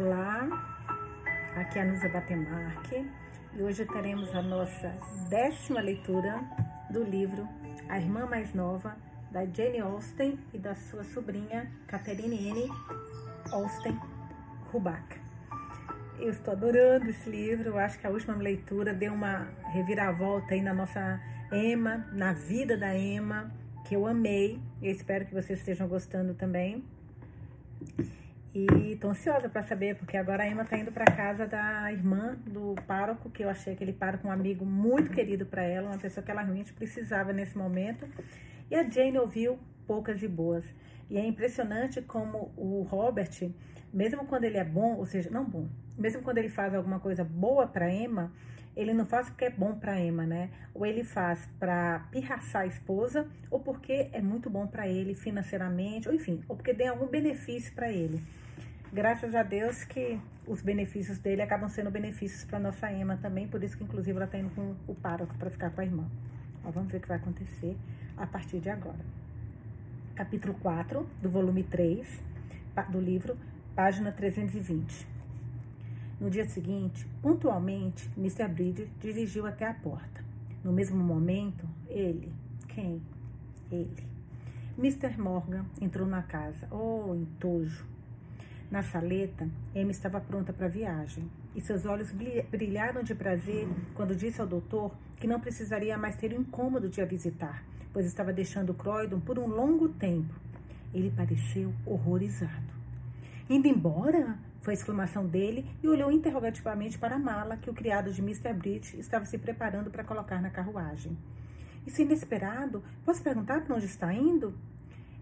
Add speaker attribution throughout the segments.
Speaker 1: Olá, aqui é a Nusa Batemarque e hoje teremos a nossa décima leitura do livro A Irmã Mais Nova, da Jane Austen e da sua sobrinha Catherine N. Austen Rubac. Eu estou adorando esse livro, eu acho que a última leitura deu uma reviravolta aí na nossa Emma, na vida da Emma, que eu amei e espero que vocês estejam gostando também. E tô ansiosa para saber, porque agora a Emma tá indo para casa da irmã do pároco, que eu achei aquele pároco um amigo muito querido para ela, uma pessoa que ela realmente precisava nesse momento. E a Jane ouviu poucas e boas. E é impressionante como o Robert, mesmo quando ele é bom, ou seja, não bom, mesmo quando ele faz alguma coisa boa para Emma, ele não faz porque é bom para Emma, né? Ou ele faz para pirraçar a esposa, ou porque é muito bom para ele financeiramente, ou enfim, ou porque tem algum benefício para ele graças a Deus que os benefícios dele acabam sendo benefícios para nossa Emma também, por isso que inclusive ela está indo com o pároco para ficar com a irmã. Ó, vamos ver o que vai acontecer a partir de agora. Capítulo 4 do volume 3 do livro, página 320. No dia seguinte, pontualmente, Mr. Bridge dirigiu até a porta. No mesmo momento, ele, quem? Ele. Mr. Morgan entrou na casa. Oh, entojo! Na saleta, Emma estava pronta para a viagem e seus olhos brilharam de prazer quando disse ao doutor que não precisaria mais ter o incômodo de a visitar, pois estava deixando Croydon por um longo tempo. Ele pareceu horrorizado. Indo embora? Foi a exclamação dele e olhou interrogativamente para a mala que o criado de Mr. Bridge estava se preparando para colocar na carruagem. Isso é inesperado. Posso perguntar para onde está indo?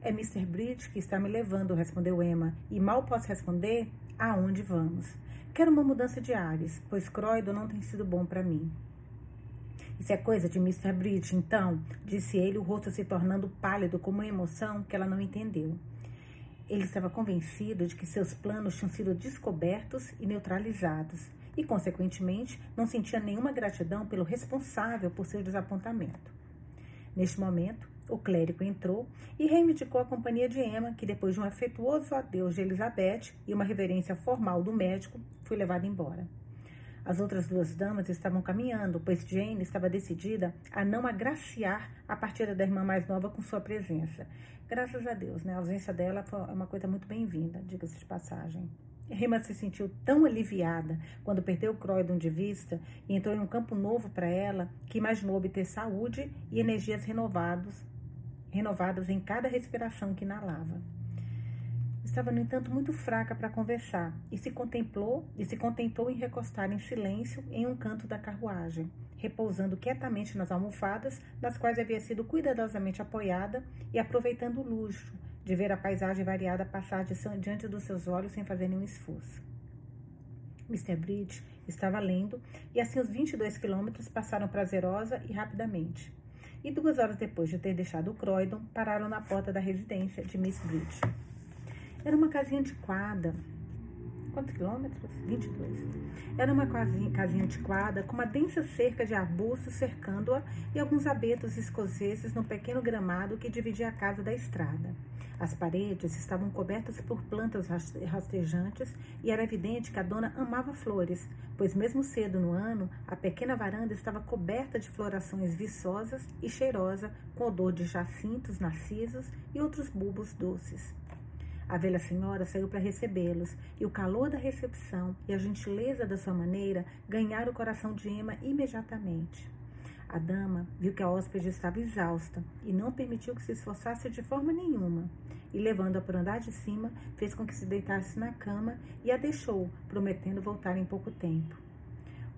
Speaker 1: É Mr. Bridge que está me levando, respondeu Emma, e mal posso responder aonde vamos. Quero uma mudança de ares, pois Croydon não tem sido bom para mim. Isso é coisa de Mr. Bridge, então, disse ele, o rosto se tornando pálido com uma emoção que ela não entendeu. Ele estava convencido de que seus planos tinham sido descobertos e neutralizados, e, consequentemente, não sentia nenhuma gratidão pelo responsável por seu desapontamento. Neste momento, o clérigo entrou e reivindicou a companhia de Emma, que depois de um afetuoso adeus de Elizabeth e uma reverência formal do médico, foi levada embora. As outras duas damas estavam caminhando, pois Jane estava decidida a não agraciar a partida da irmã mais nova com sua presença. Graças a Deus, né? A ausência dela foi uma coisa muito bem-vinda, diga-se de passagem. Emma se sentiu tão aliviada quando perdeu Croydon de vista e entrou em um campo novo para ela que imaginou obter saúde e energias renovados renovadas em cada respiração que inalava. Estava, no entanto, muito fraca para conversar e se contemplou e se contentou em recostar em silêncio em um canto da carruagem, repousando quietamente nas almofadas, nas quais havia sido cuidadosamente apoiada e aproveitando o luxo de ver a paisagem variada passar diante dos seus olhos sem fazer nenhum esforço. Mr. Bridge estava lendo e assim os 22 quilômetros passaram prazerosa e rapidamente e duas horas depois de ter deixado o Croydon, pararam na porta da residência de Miss Bridge. Era uma casinha antiquada. Quantos quilômetros? 22. Era uma casinha, casinha antiquada com uma densa cerca de arbustos cercando-a e alguns abetos escoceses no pequeno gramado que dividia a casa da estrada. As paredes estavam cobertas por plantas rastejantes e era evidente que a dona amava flores, pois mesmo cedo no ano, a pequena varanda estava coberta de florações viçosas e cheirosa, com odor de jacintos, narcisos e outros bulbos doces. A velha senhora saiu para recebê-los, e o calor da recepção e a gentileza da sua maneira ganharam o coração de Emma imediatamente. A dama viu que a hóspede estava exausta e não permitiu que se esforçasse de forma nenhuma. E levando-a por andar de cima, fez com que se deitasse na cama e a deixou, prometendo voltar em pouco tempo.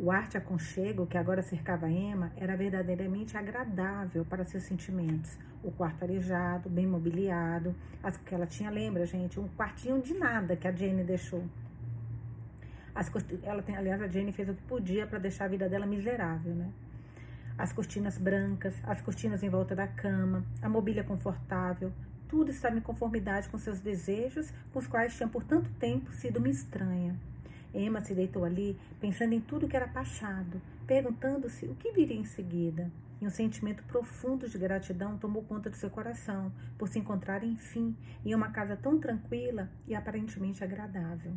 Speaker 1: O ar de aconchego que agora cercava Emma era verdadeiramente agradável para seus sentimentos. O quarto arejado, bem mobiliado, as que ela tinha, lembra, gente, um quartinho de nada que a Jane deixou. As, ela tem, aliás, a Jane fez o que podia para deixar a vida dela miserável, né? as cortinas brancas, as cortinas em volta da cama, a mobília confortável, tudo estava em conformidade com seus desejos, com os quais tinha por tanto tempo sido uma estranha. Emma se deitou ali, pensando em tudo que era passado, perguntando-se o que viria em seguida. E um sentimento profundo de gratidão tomou conta do seu coração, por se encontrar, enfim, em uma casa tão tranquila e aparentemente agradável.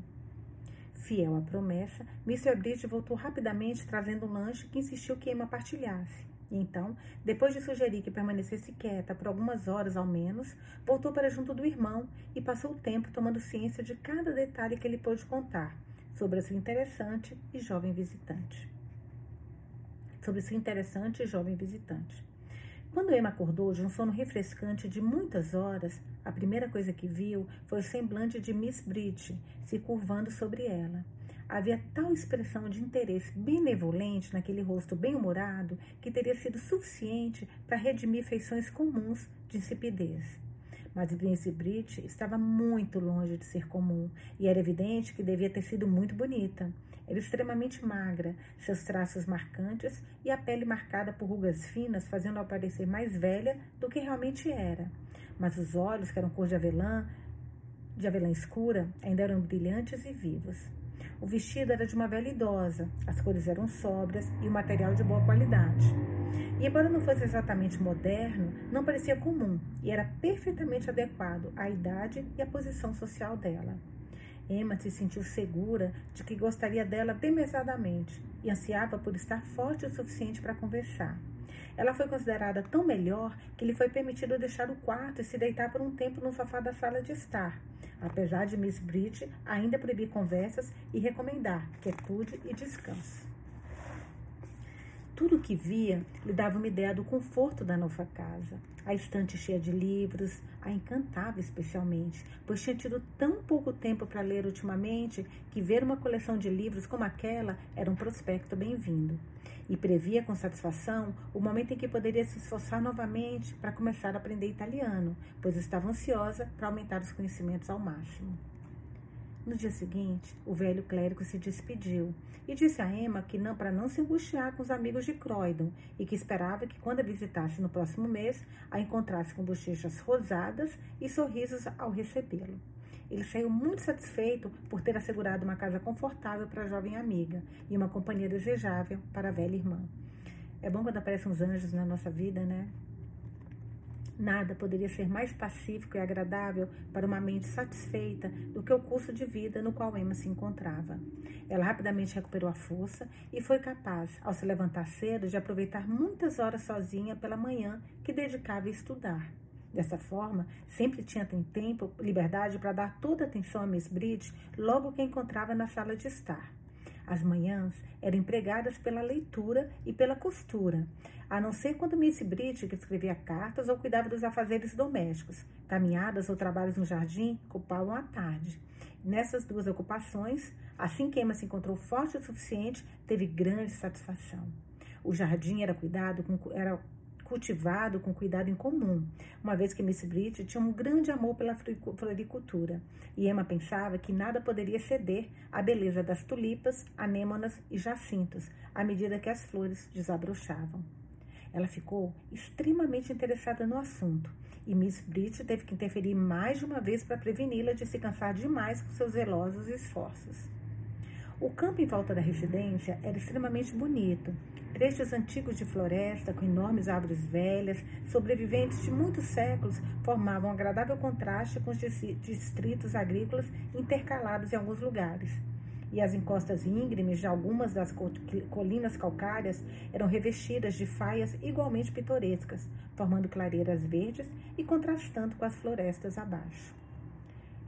Speaker 1: Fiel à promessa, Mr. Bridge voltou rapidamente trazendo um lanche que insistiu que Emma partilhasse. E então, depois de sugerir que permanecesse quieta por algumas horas ao menos, voltou para junto do irmão e passou o tempo tomando ciência de cada detalhe que ele pôde contar sobre a sua interessante e jovem visitante. Sobre sua interessante e jovem visitante. Quando Emma acordou de um sono refrescante de muitas horas, a primeira coisa que viu foi o semblante de Miss Bridge se curvando sobre ela. Havia tal expressão de interesse benevolente naquele rosto bem-humorado que teria sido suficiente para redimir feições comuns de insipidez. Mas Prince Brit estava muito longe de ser comum e era evidente que devia ter sido muito bonita. Era extremamente magra, seus traços marcantes e a pele marcada por rugas finas fazendo-a parecer mais velha do que realmente era. Mas os olhos, que eram cor de avelã, de avelã escura, ainda eram brilhantes e vivos. O vestido era de uma velha idosa, as cores eram sóbrias e o material de boa qualidade. E embora não fosse exatamente moderno, não parecia comum e era perfeitamente adequado à idade e à posição social dela. Emma se sentiu segura de que gostaria dela demesadamente e ansiava por estar forte o suficiente para conversar. Ela foi considerada tão melhor que lhe foi permitido deixar o quarto e se deitar por um tempo no sofá da sala de estar, apesar de Miss Bridge ainda proibir conversas e recomendar quietude e descanso. Tudo o que via lhe dava uma ideia do conforto da nova casa. A estante cheia de livros a encantava especialmente, pois tinha tido tão pouco tempo para ler ultimamente que ver uma coleção de livros como aquela era um prospecto bem-vindo e previa com satisfação o momento em que poderia se esforçar novamente para começar a aprender italiano, pois estava ansiosa para aumentar os conhecimentos ao máximo. No dia seguinte, o velho clérigo se despediu e disse a Emma que não para não se angustiar com os amigos de Croydon e que esperava que quando a visitasse no próximo mês a encontrasse com bochechas rosadas e sorrisos ao recebê-lo. Ele saiu muito satisfeito por ter assegurado uma casa confortável para a jovem amiga e uma companhia desejável para a velha irmã. É bom quando aparecem uns anjos na nossa vida, né? Nada poderia ser mais pacífico e agradável para uma mente satisfeita do que o curso de vida no qual Emma se encontrava. Ela rapidamente recuperou a força e foi capaz, ao se levantar cedo, de aproveitar muitas horas sozinha pela manhã que dedicava a estudar. Dessa forma, sempre tinha tempo, liberdade para dar toda a atenção a Miss Bridge logo que a encontrava na sala de estar. As manhãs eram empregadas pela leitura e pela costura, a não ser quando Miss que escrevia cartas ou cuidava dos afazeres domésticos. Caminhadas ou trabalhos no jardim ocupavam a tarde. Nessas duas ocupações, assim que Emma se encontrou forte o suficiente, teve grande satisfação. O jardim era cuidado com, era cultivado com cuidado em comum, uma vez que Miss Bridget tinha um grande amor pela floricultura, e Emma pensava que nada poderia ceder à beleza das tulipas, anêmonas e jacintos, à medida que as flores desabrochavam. Ela ficou extremamente interessada no assunto, e Miss Bridget teve que interferir mais de uma vez para preveni-la de se cansar demais com seus zelosos esforços. O campo em volta da residência era extremamente bonito Trechos antigos de floresta, com enormes árvores velhas, sobreviventes de muitos séculos, formavam um agradável contraste com os distritos agrícolas intercalados em alguns lugares. E as encostas íngremes de algumas das colinas calcárias eram revestidas de faias igualmente pitorescas, formando clareiras verdes e contrastando com as florestas abaixo.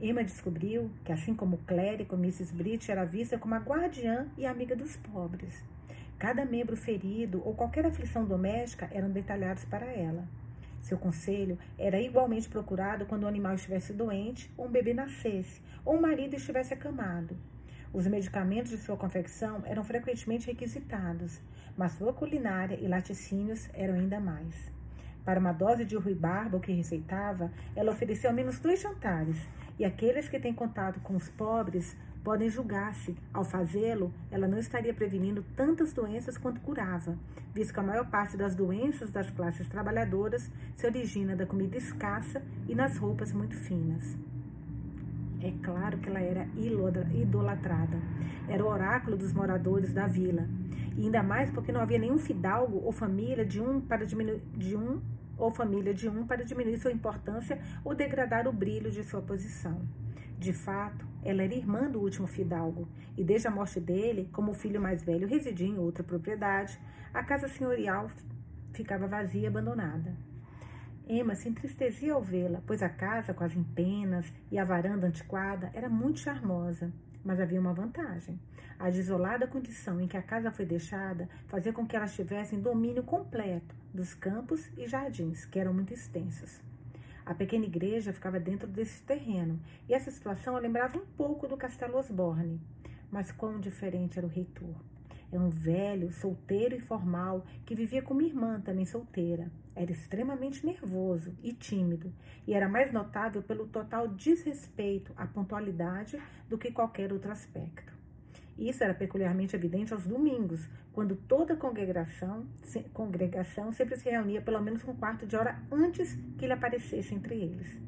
Speaker 1: Emma descobriu que, assim como o clérigo, Mrs. Britt era vista como a guardiã e amiga dos pobres. Cada membro ferido ou qualquer aflição doméstica eram detalhados para ela. Seu conselho era igualmente procurado quando o animal estivesse doente, ou um bebê nascesse, ou o marido estivesse acamado. Os medicamentos de sua confecção eram frequentemente requisitados, mas sua culinária e laticínios eram ainda mais. Para uma dose de ruibarbo que receitava, ela oferecia ao menos dois jantares, e aqueles que têm contato com os pobres podem julgar se, ao fazê-lo, ela não estaria prevenindo tantas doenças quanto curava, visto que a maior parte das doenças das classes trabalhadoras se origina da comida escassa e nas roupas muito finas. É claro que ela era idolatrada. Era o oráculo dos moradores da vila. E ainda mais porque não havia nenhum fidalgo ou família de um para diminuir de um ou família de um para diminuir sua importância ou degradar o brilho de sua posição. De fato, ela era irmã do último fidalgo, e desde a morte dele, como o filho mais velho residia em outra propriedade, a casa senhorial ficava vazia e abandonada. Emma se entristecia ao vê-la, pois a casa, com as empenas e a varanda antiquada, era muito charmosa. Mas havia uma vantagem. A desolada condição em que a casa foi deixada fazia com que elas tivessem domínio completo dos campos e jardins, que eram muito extensos. A pequena igreja ficava dentro desse terreno, e essa situação lembrava um pouco do Castelo Osborne. Mas quão diferente era o reitor. Era um velho, solteiro e formal, que vivia com uma irmã também solteira. Era extremamente nervoso e tímido, e era mais notável pelo total desrespeito à pontualidade do que qualquer outro aspecto. Isso era peculiarmente evidente aos domingos, quando toda a congregação, congregação sempre se reunia pelo menos um quarto de hora antes que ele aparecesse entre eles.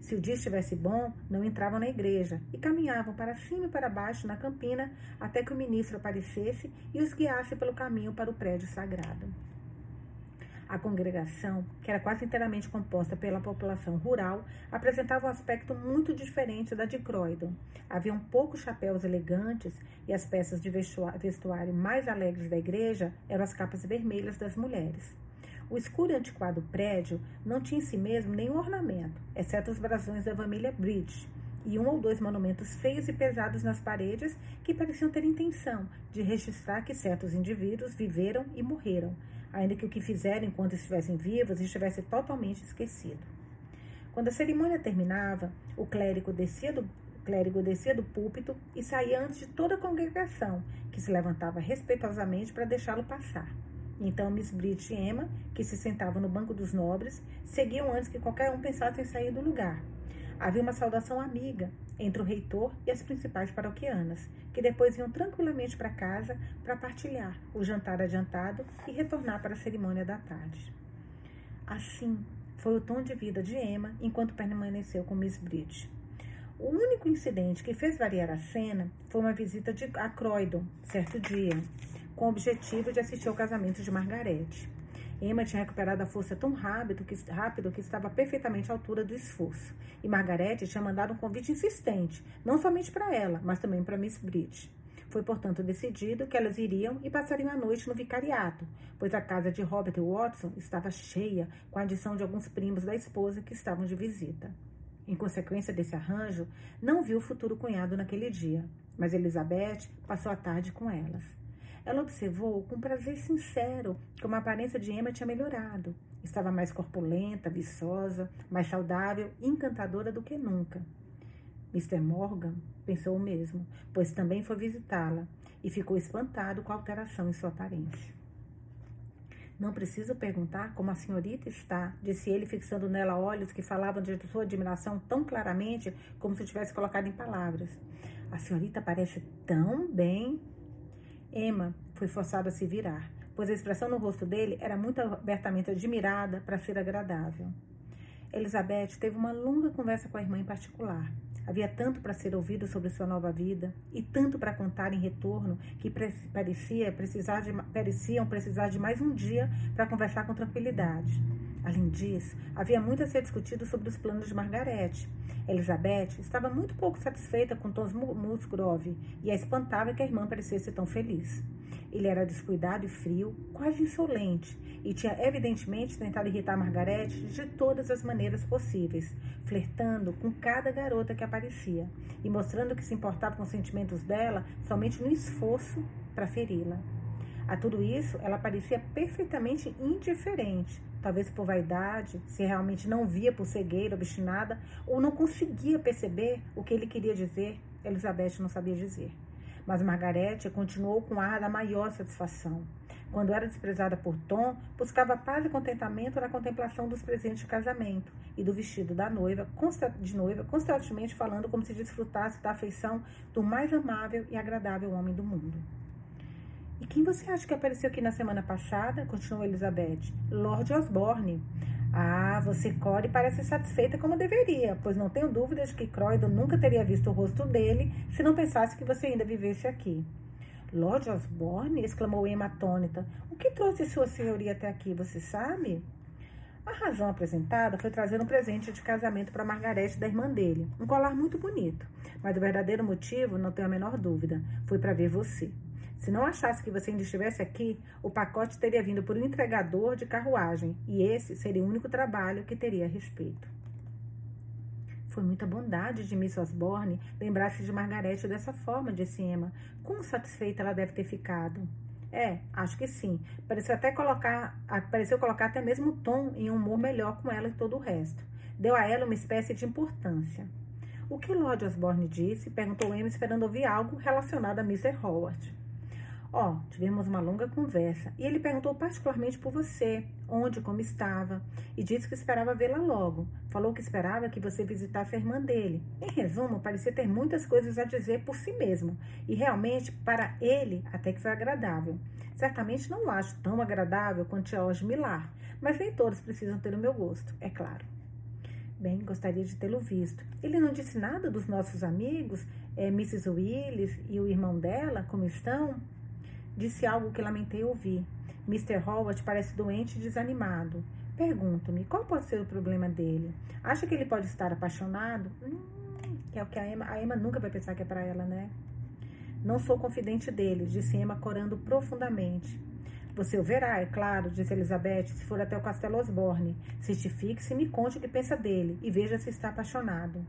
Speaker 1: Se o dia estivesse bom, não entravam na igreja e caminhavam para cima e para baixo na campina até que o ministro aparecesse e os guiasse pelo caminho para o prédio sagrado. A congregação, que era quase inteiramente composta pela população rural, apresentava um aspecto muito diferente da de Croydon. Havia poucos chapéus elegantes e as peças de vestuário mais alegres da igreja eram as capas vermelhas das mulheres. O escuro e antiquado prédio não tinha em si mesmo nenhum ornamento, exceto os brasões da família Bridge, e um ou dois monumentos feios e pesados nas paredes que pareciam ter intenção de registrar que certos indivíduos viveram e morreram, ainda que o que fizeram enquanto estivessem vivos estivesse totalmente esquecido. Quando a cerimônia terminava, o clérigo descia do, clérigo descia do púlpito e saía antes de toda a congregação, que se levantava respeitosamente para deixá-lo passar. Então, Miss Bridget e Emma, que se sentavam no banco dos nobres, seguiam antes que qualquer um pensasse em sair do lugar. Havia uma saudação amiga entre o reitor e as principais paroquianas, que depois iam tranquilamente para casa para partilhar o jantar adiantado e retornar para a cerimônia da tarde. Assim foi o tom de vida de Emma enquanto permaneceu com Miss Bridge. O único incidente que fez variar a cena foi uma visita de, a Croydon, certo dia, com o objetivo de assistir ao casamento de Margarete. Emma tinha recuperado a força tão rápido que, rápido que estava perfeitamente à altura do esforço. E Margarete tinha mandado um convite insistente, não somente para ela, mas também para Miss Bridge. Foi, portanto, decidido que elas iriam e passariam a noite no vicariato, pois a casa de Robert Watson estava cheia, com a adição de alguns primos da esposa que estavam de visita. Em consequência desse arranjo, não viu o futuro cunhado naquele dia, mas Elizabeth passou a tarde com elas. Ela observou com prazer sincero como a aparência de Emma tinha melhorado. Estava mais corpulenta, viçosa, mais saudável e encantadora do que nunca. Mr. Morgan pensou o mesmo, pois também foi visitá-la e ficou espantado com a alteração em sua aparência. Não preciso perguntar como a senhorita está, disse ele, fixando nela olhos que falavam de sua admiração tão claramente como se tivesse colocado em palavras. A senhorita parece tão bem. Emma foi forçada a se virar, pois a expressão no rosto dele era muito abertamente admirada para ser agradável. Elizabeth teve uma longa conversa com a irmã em particular. Havia tanto para ser ouvido sobre sua nova vida e tanto para contar em retorno que parecia precisar de, pareciam precisar de mais um dia para conversar com tranquilidade. Além disso, havia muito a ser discutido sobre os planos de Margarete. Elizabeth estava muito pouco satisfeita com Tom Musgrove e a espantava que a irmã parecesse tão feliz. Ele era descuidado e frio, quase insolente, e tinha evidentemente tentado irritar Margarete de todas as maneiras possíveis, flertando com cada garota que aparecia e mostrando que se importava com os sentimentos dela somente no esforço para feri-la. A tudo isso, ela parecia perfeitamente indiferente, talvez por vaidade, se realmente não via por cegueira obstinada ou não conseguia perceber o que ele queria dizer, Elizabeth não sabia dizer. Mas Margarete continuou com ar da maior satisfação. Quando era desprezada por Tom, buscava paz e contentamento na contemplação dos presentes de casamento e do vestido da noiva, de noiva, constantemente falando como se desfrutasse da afeição do mais amável e agradável homem do mundo. E quem você acha que apareceu aqui na semana passada? Continuou Elizabeth. Lord Osborne. Ah, você, Core, parece satisfeita como deveria, pois não tenho dúvidas que Croydon nunca teria visto o rosto dele se não pensasse que você ainda vivesse aqui. Lord Osborne? exclamou Emma atônita. O que trouxe sua senhoria até aqui, você sabe? A razão apresentada foi trazer um presente de casamento para Margarete da irmã dele, um colar muito bonito. Mas o verdadeiro motivo, não tenho a menor dúvida, foi para ver você. Se não achasse que você ainda estivesse aqui, o pacote teria vindo por um entregador de carruagem, e esse seria o único trabalho que teria a respeito. Foi muita bondade de Miss Osborne lembrar-se de Margarete dessa forma, disse Emma. Como satisfeita ela deve ter ficado. É, acho que sim. Pareceu até colocar, pareceu colocar até mesmo tom em um humor melhor com ela e todo o resto. Deu a ela uma espécie de importância. O que Lord Osborne disse? Perguntou Emma, esperando ouvir algo relacionado a Mr. Howard. Ó, oh, tivemos uma longa conversa e ele perguntou particularmente por você, onde, como estava, e disse que esperava vê-la logo. Falou que esperava que você visitasse a irmã dele. Em resumo, parecia ter muitas coisas a dizer por si mesmo, e realmente, para ele, até que foi agradável. Certamente não o acho tão agradável quanto George Millar, mas nem todos precisam ter o meu gosto, é claro. Bem, gostaria de tê-lo visto. Ele não disse nada dos nossos amigos, é, Mrs. Willis e o irmão dela, como estão? Disse algo que lamentei ouvir. Mr. Howard parece doente e desanimado. Pergunto-me, qual pode ser o problema dele? Acha que ele pode estar apaixonado? Hum, que é o que a Emma, a Emma nunca vai pensar que é para ela, né? Não sou confidente dele, disse Emma corando profundamente. Você o verá, é claro, disse Elizabeth, se for até o Castelo Osborne. Certifique-se e me conte o que pensa dele e veja se está apaixonado.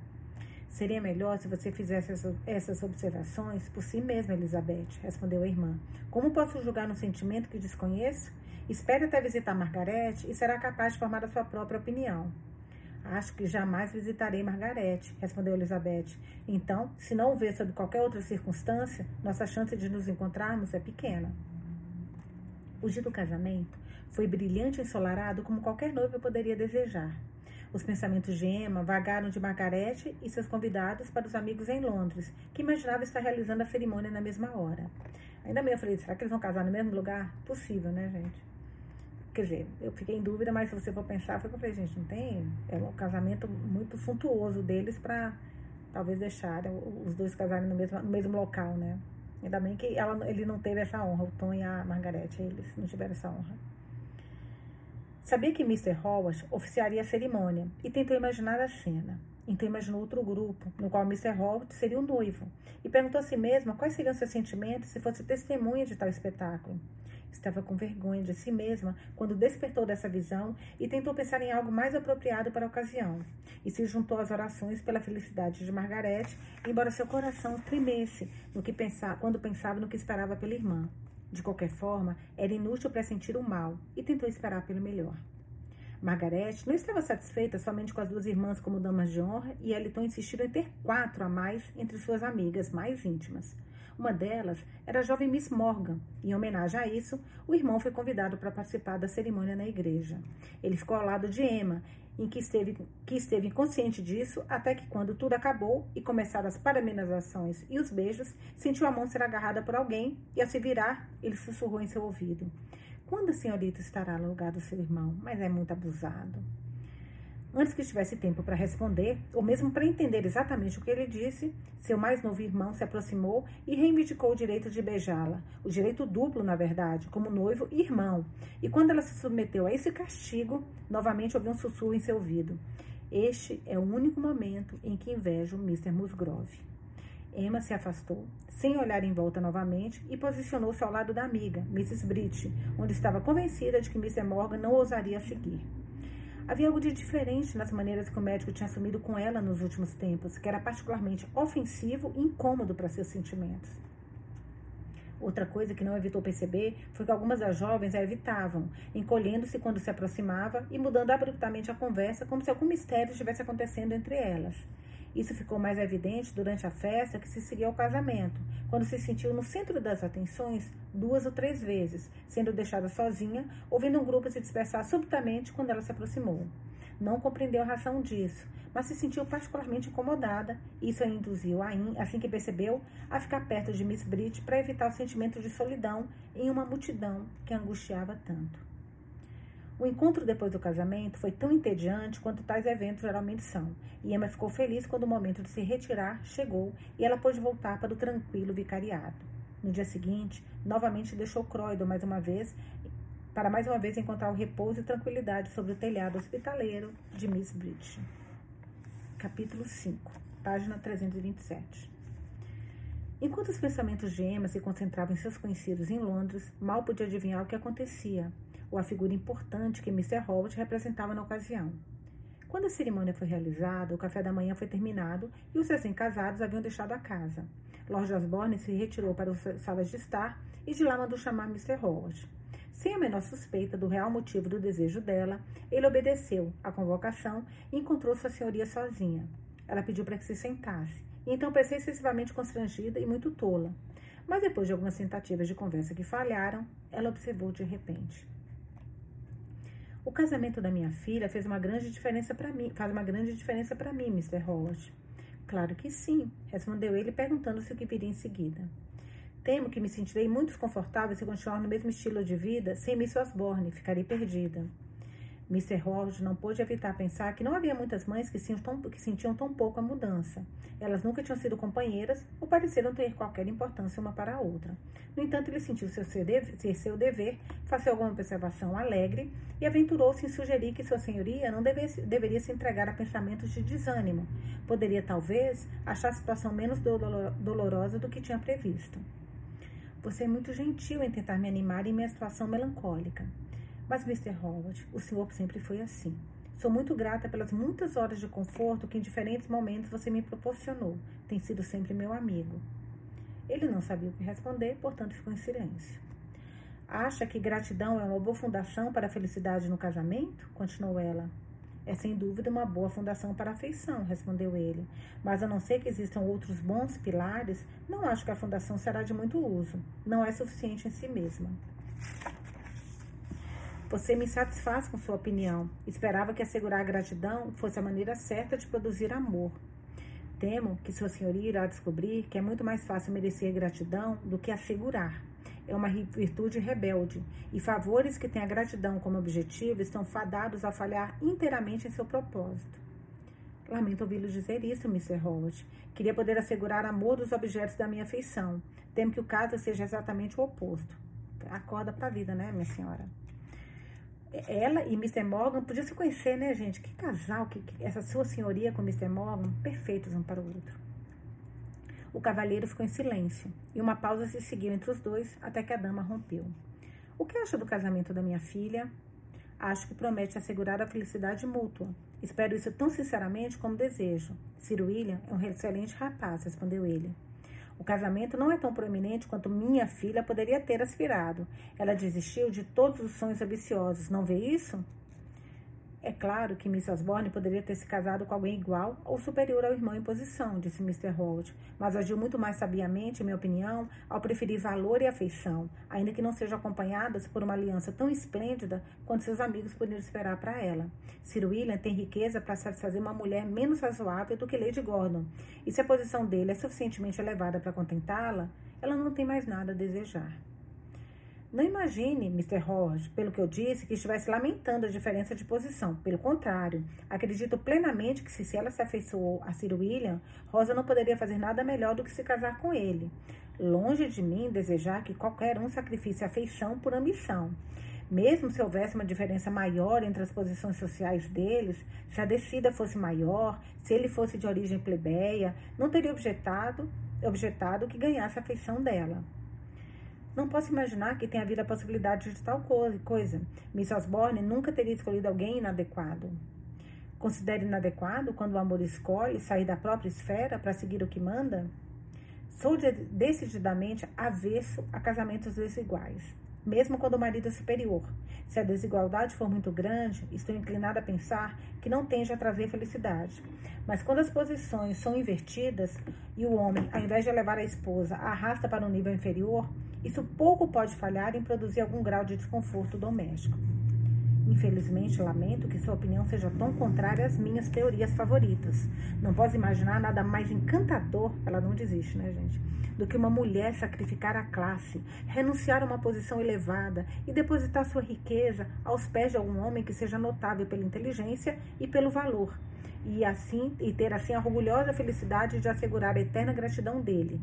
Speaker 1: Seria melhor se você fizesse essas observações por si mesma, Elizabeth, respondeu a irmã. Como posso julgar um sentimento que desconheço? Espere até visitar Margarete e será capaz de formar a sua própria opinião. Acho que jamais visitarei Margarete, respondeu Elizabeth. Então, se não o ver sob qualquer outra circunstância, nossa chance de nos encontrarmos é pequena. O dia do casamento foi brilhante e ensolarado como qualquer noiva poderia desejar. Os pensamentos de Emma vagaram de Margarete e seus convidados para os amigos em Londres, que imaginava estar realizando a cerimônia na mesma hora. Ainda bem, eu falei, será que eles vão casar no mesmo lugar? Possível, né, gente? Quer dizer, eu fiquei em dúvida, mas se você for pensar, foi eu falei, gente, não tem. É um casamento muito suntuoso deles para talvez deixar os dois casarem no mesmo, no mesmo local, né? Ainda bem que ela, ele não teve essa honra, o Tom e a Margarete, eles não tiveram essa honra. Sabia que Mr. Howard oficiaria a cerimônia e tentou imaginar a cena. Então imaginou outro grupo, no qual Mr. Howard seria o noivo, e perguntou a si mesma quais seriam seus sentimentos se fosse testemunha de tal espetáculo. Estava com vergonha de si mesma quando despertou dessa visão e tentou pensar em algo mais apropriado para a ocasião. E se juntou às orações pela felicidade de Margarete, embora seu coração tremesse no que pensar, quando pensava no que esperava pela irmã. De qualquer forma, era inútil pressentir o mal e tentou esperar pelo melhor. Margaret não estava satisfeita somente com as duas irmãs como damas de honra e Eliton insistiu em ter quatro a mais entre suas amigas mais íntimas. Uma delas era a jovem Miss Morgan. Em homenagem a isso, o irmão foi convidado para participar da cerimônia na igreja. Ele ficou ao lado de Emma em que esteve, que esteve inconsciente disso, até que quando tudo acabou e começaram as paramenizações e os beijos, sentiu a mão ser agarrada por alguém e, ao se virar, ele sussurrou em seu ouvido. Quando a senhorita estará no lugar do seu irmão? Mas é muito abusado. Antes que tivesse tempo para responder, ou mesmo para entender exatamente o que ele disse, seu mais novo irmão se aproximou e reivindicou o direito de beijá-la, o direito duplo, na verdade, como noivo e irmão. E quando ela se submeteu a esse castigo, novamente ouviu um sussurro em seu ouvido. Este é o único momento em que invejo Mr. Musgrove. Emma se afastou, sem olhar em volta novamente, e posicionou-se ao lado da amiga, Mrs. Britt, onde estava convencida de que Mr. Morgan não ousaria seguir. Havia algo de diferente nas maneiras que o médico tinha assumido com ela nos últimos tempos, que era particularmente ofensivo e incômodo para seus sentimentos. Outra coisa que não evitou perceber foi que algumas das jovens a evitavam, encolhendo-se quando se aproximava e mudando abruptamente a conversa, como se algum mistério estivesse acontecendo entre elas. Isso ficou mais evidente durante a festa que se seguiu ao casamento, quando se sentiu no centro das atenções duas ou três vezes, sendo deixada sozinha, ouvindo um grupo se dispersar subitamente quando ela se aproximou. Não compreendeu a razão disso, mas se sentiu particularmente incomodada. Isso a induziu, assim que percebeu, a ficar perto de Miss Britt para evitar o sentimento de solidão em uma multidão que angustiava tanto. O encontro depois do casamento foi tão entediante quanto tais eventos geralmente são, e Emma ficou feliz quando o momento de se retirar chegou e ela pôde voltar para o tranquilo vicariado. No dia seguinte, novamente deixou Croydon mais uma vez para mais uma vez encontrar o repouso e tranquilidade sobre o telhado hospitaleiro de Miss Bridge. Capítulo 5, página 327. Enquanto os pensamentos de Emma se concentravam em seus conhecidos em Londres, mal podia adivinhar o que acontecia, ou a figura importante que Mr. Holt representava na ocasião. Quando a cerimônia foi realizada, o café da manhã foi terminado e os recém-casados haviam deixado a casa. Lord Osborne se retirou para as salas de estar e de lá mandou chamar Mr. Howard. Sem a menor suspeita do real motivo do desejo dela, ele obedeceu à convocação e encontrou sua senhoria sozinha. Ela pediu para que se sentasse, e então parecia excessivamente constrangida e muito tola. Mas depois de algumas tentativas de conversa que falharam, ela observou de repente. O casamento da minha filha fez uma grande diferença para mim, faz uma grande diferença para mim, Mr. Howard. Claro que sim, respondeu ele, perguntando-se o que viria em seguida. Temo que me sentirei muito desconfortável se continuar no mesmo estilo de vida sem Miss Osborne, ficarei perdida. Mr. Howard não pôde evitar pensar que não havia muitas mães que sentiam, tão, que sentiam tão pouco a mudança. Elas nunca tinham sido companheiras ou pareceram ter qualquer importância uma para a outra. No entanto, ele sentiu seu ser, ser seu dever fazer alguma observação alegre e aventurou-se em sugerir que sua senhoria não devesse, deveria se entregar a pensamentos de desânimo. Poderia, talvez, achar a situação menos dolorosa do que tinha previsto. Você é muito gentil em tentar me animar em minha situação melancólica. Mas, Mr. Howard, o senhor sempre foi assim. Sou muito grata pelas muitas horas de conforto que em diferentes momentos você me proporcionou. Tem sido sempre meu amigo. Ele não sabia o que responder, portanto ficou em silêncio. Acha que gratidão é uma boa fundação para a felicidade no casamento? Continuou ela. É sem dúvida uma boa fundação para a afeição, respondeu ele. Mas a não ser que existam outros bons pilares, não acho que a fundação será de muito uso. Não é suficiente em si mesma. Você me satisfaz com sua opinião. Esperava que assegurar a gratidão fosse a maneira certa de produzir amor. Temo que Sua Senhoria irá descobrir que é muito mais fácil merecer gratidão do que assegurar. É uma virtude rebelde, e favores que têm a gratidão como objetivo estão fadados a falhar inteiramente em seu propósito. Lamento ouvi-lo dizer isso, Mr. Howard. Queria poder assegurar amor dos objetos da minha afeição. Temo que o caso seja exatamente o oposto. Acorda para a vida, né, minha senhora? Ela e Mr. Morgan podiam se conhecer, né, gente? Que casal, que, que, essa sua senhoria com Mr. Morgan, perfeitos um para o outro. O cavalheiro ficou em silêncio e uma pausa se seguiu entre os dois até que a dama rompeu. O que acha do casamento da minha filha? Acho que promete assegurar a felicidade mútua. Espero isso tão sinceramente como desejo. Sir William é um excelente rapaz, respondeu ele. O casamento não é tão proeminente quanto minha filha poderia ter aspirado. Ela desistiu de todos os sonhos ambiciosos. Não vê isso? É claro que Miss Osborne poderia ter se casado com alguém igual ou superior ao irmão em posição, disse Mr. Holt, mas agiu muito mais sabiamente, em minha opinião, ao preferir valor e afeição, ainda que não sejam acompanhadas por uma aliança tão esplêndida quanto seus amigos poderiam esperar para ela. Sir William tem riqueza para satisfazer uma mulher menos razoável do que Lady Gordon, e se a posição dele é suficientemente elevada para contentá-la, ela não tem mais nada a desejar. Não imagine, Mr. Howard, pelo que eu disse, que estivesse lamentando a diferença de posição. Pelo contrário, acredito plenamente que se ela se afeiçoou a Sir William, Rosa não poderia fazer nada melhor do que se casar com ele. Longe de mim desejar que qualquer um sacrifique afeição por ambição. Mesmo se houvesse uma diferença maior entre as posições sociais deles, se a descida fosse maior, se ele fosse de origem plebeia, não teria objetado, objetado que ganhasse a afeição dela. Não posso imaginar que tenha havido a possibilidade de tal coisa. Miss Osborne nunca teria escolhido alguém inadequado. Considere inadequado quando o amor escolhe sair da própria esfera para seguir o que manda? Sou decididamente avesso a casamentos desiguais, mesmo quando o marido é superior. Se a desigualdade for muito grande, estou inclinada a pensar que não tende a trazer felicidade. Mas quando as posições são invertidas e o homem, ao invés de levar a esposa, a arrasta para um nível inferior, isso pouco pode falhar em produzir algum grau de desconforto doméstico. Infelizmente, lamento que sua opinião seja tão contrária às minhas teorias favoritas. Não posso imaginar nada mais encantador, ela não desiste, né, gente? Do que uma mulher sacrificar a classe, renunciar a uma posição elevada e depositar sua riqueza aos pés de algum homem que seja notável pela inteligência e pelo valor, e assim e ter assim a orgulhosa felicidade de assegurar a eterna gratidão dele.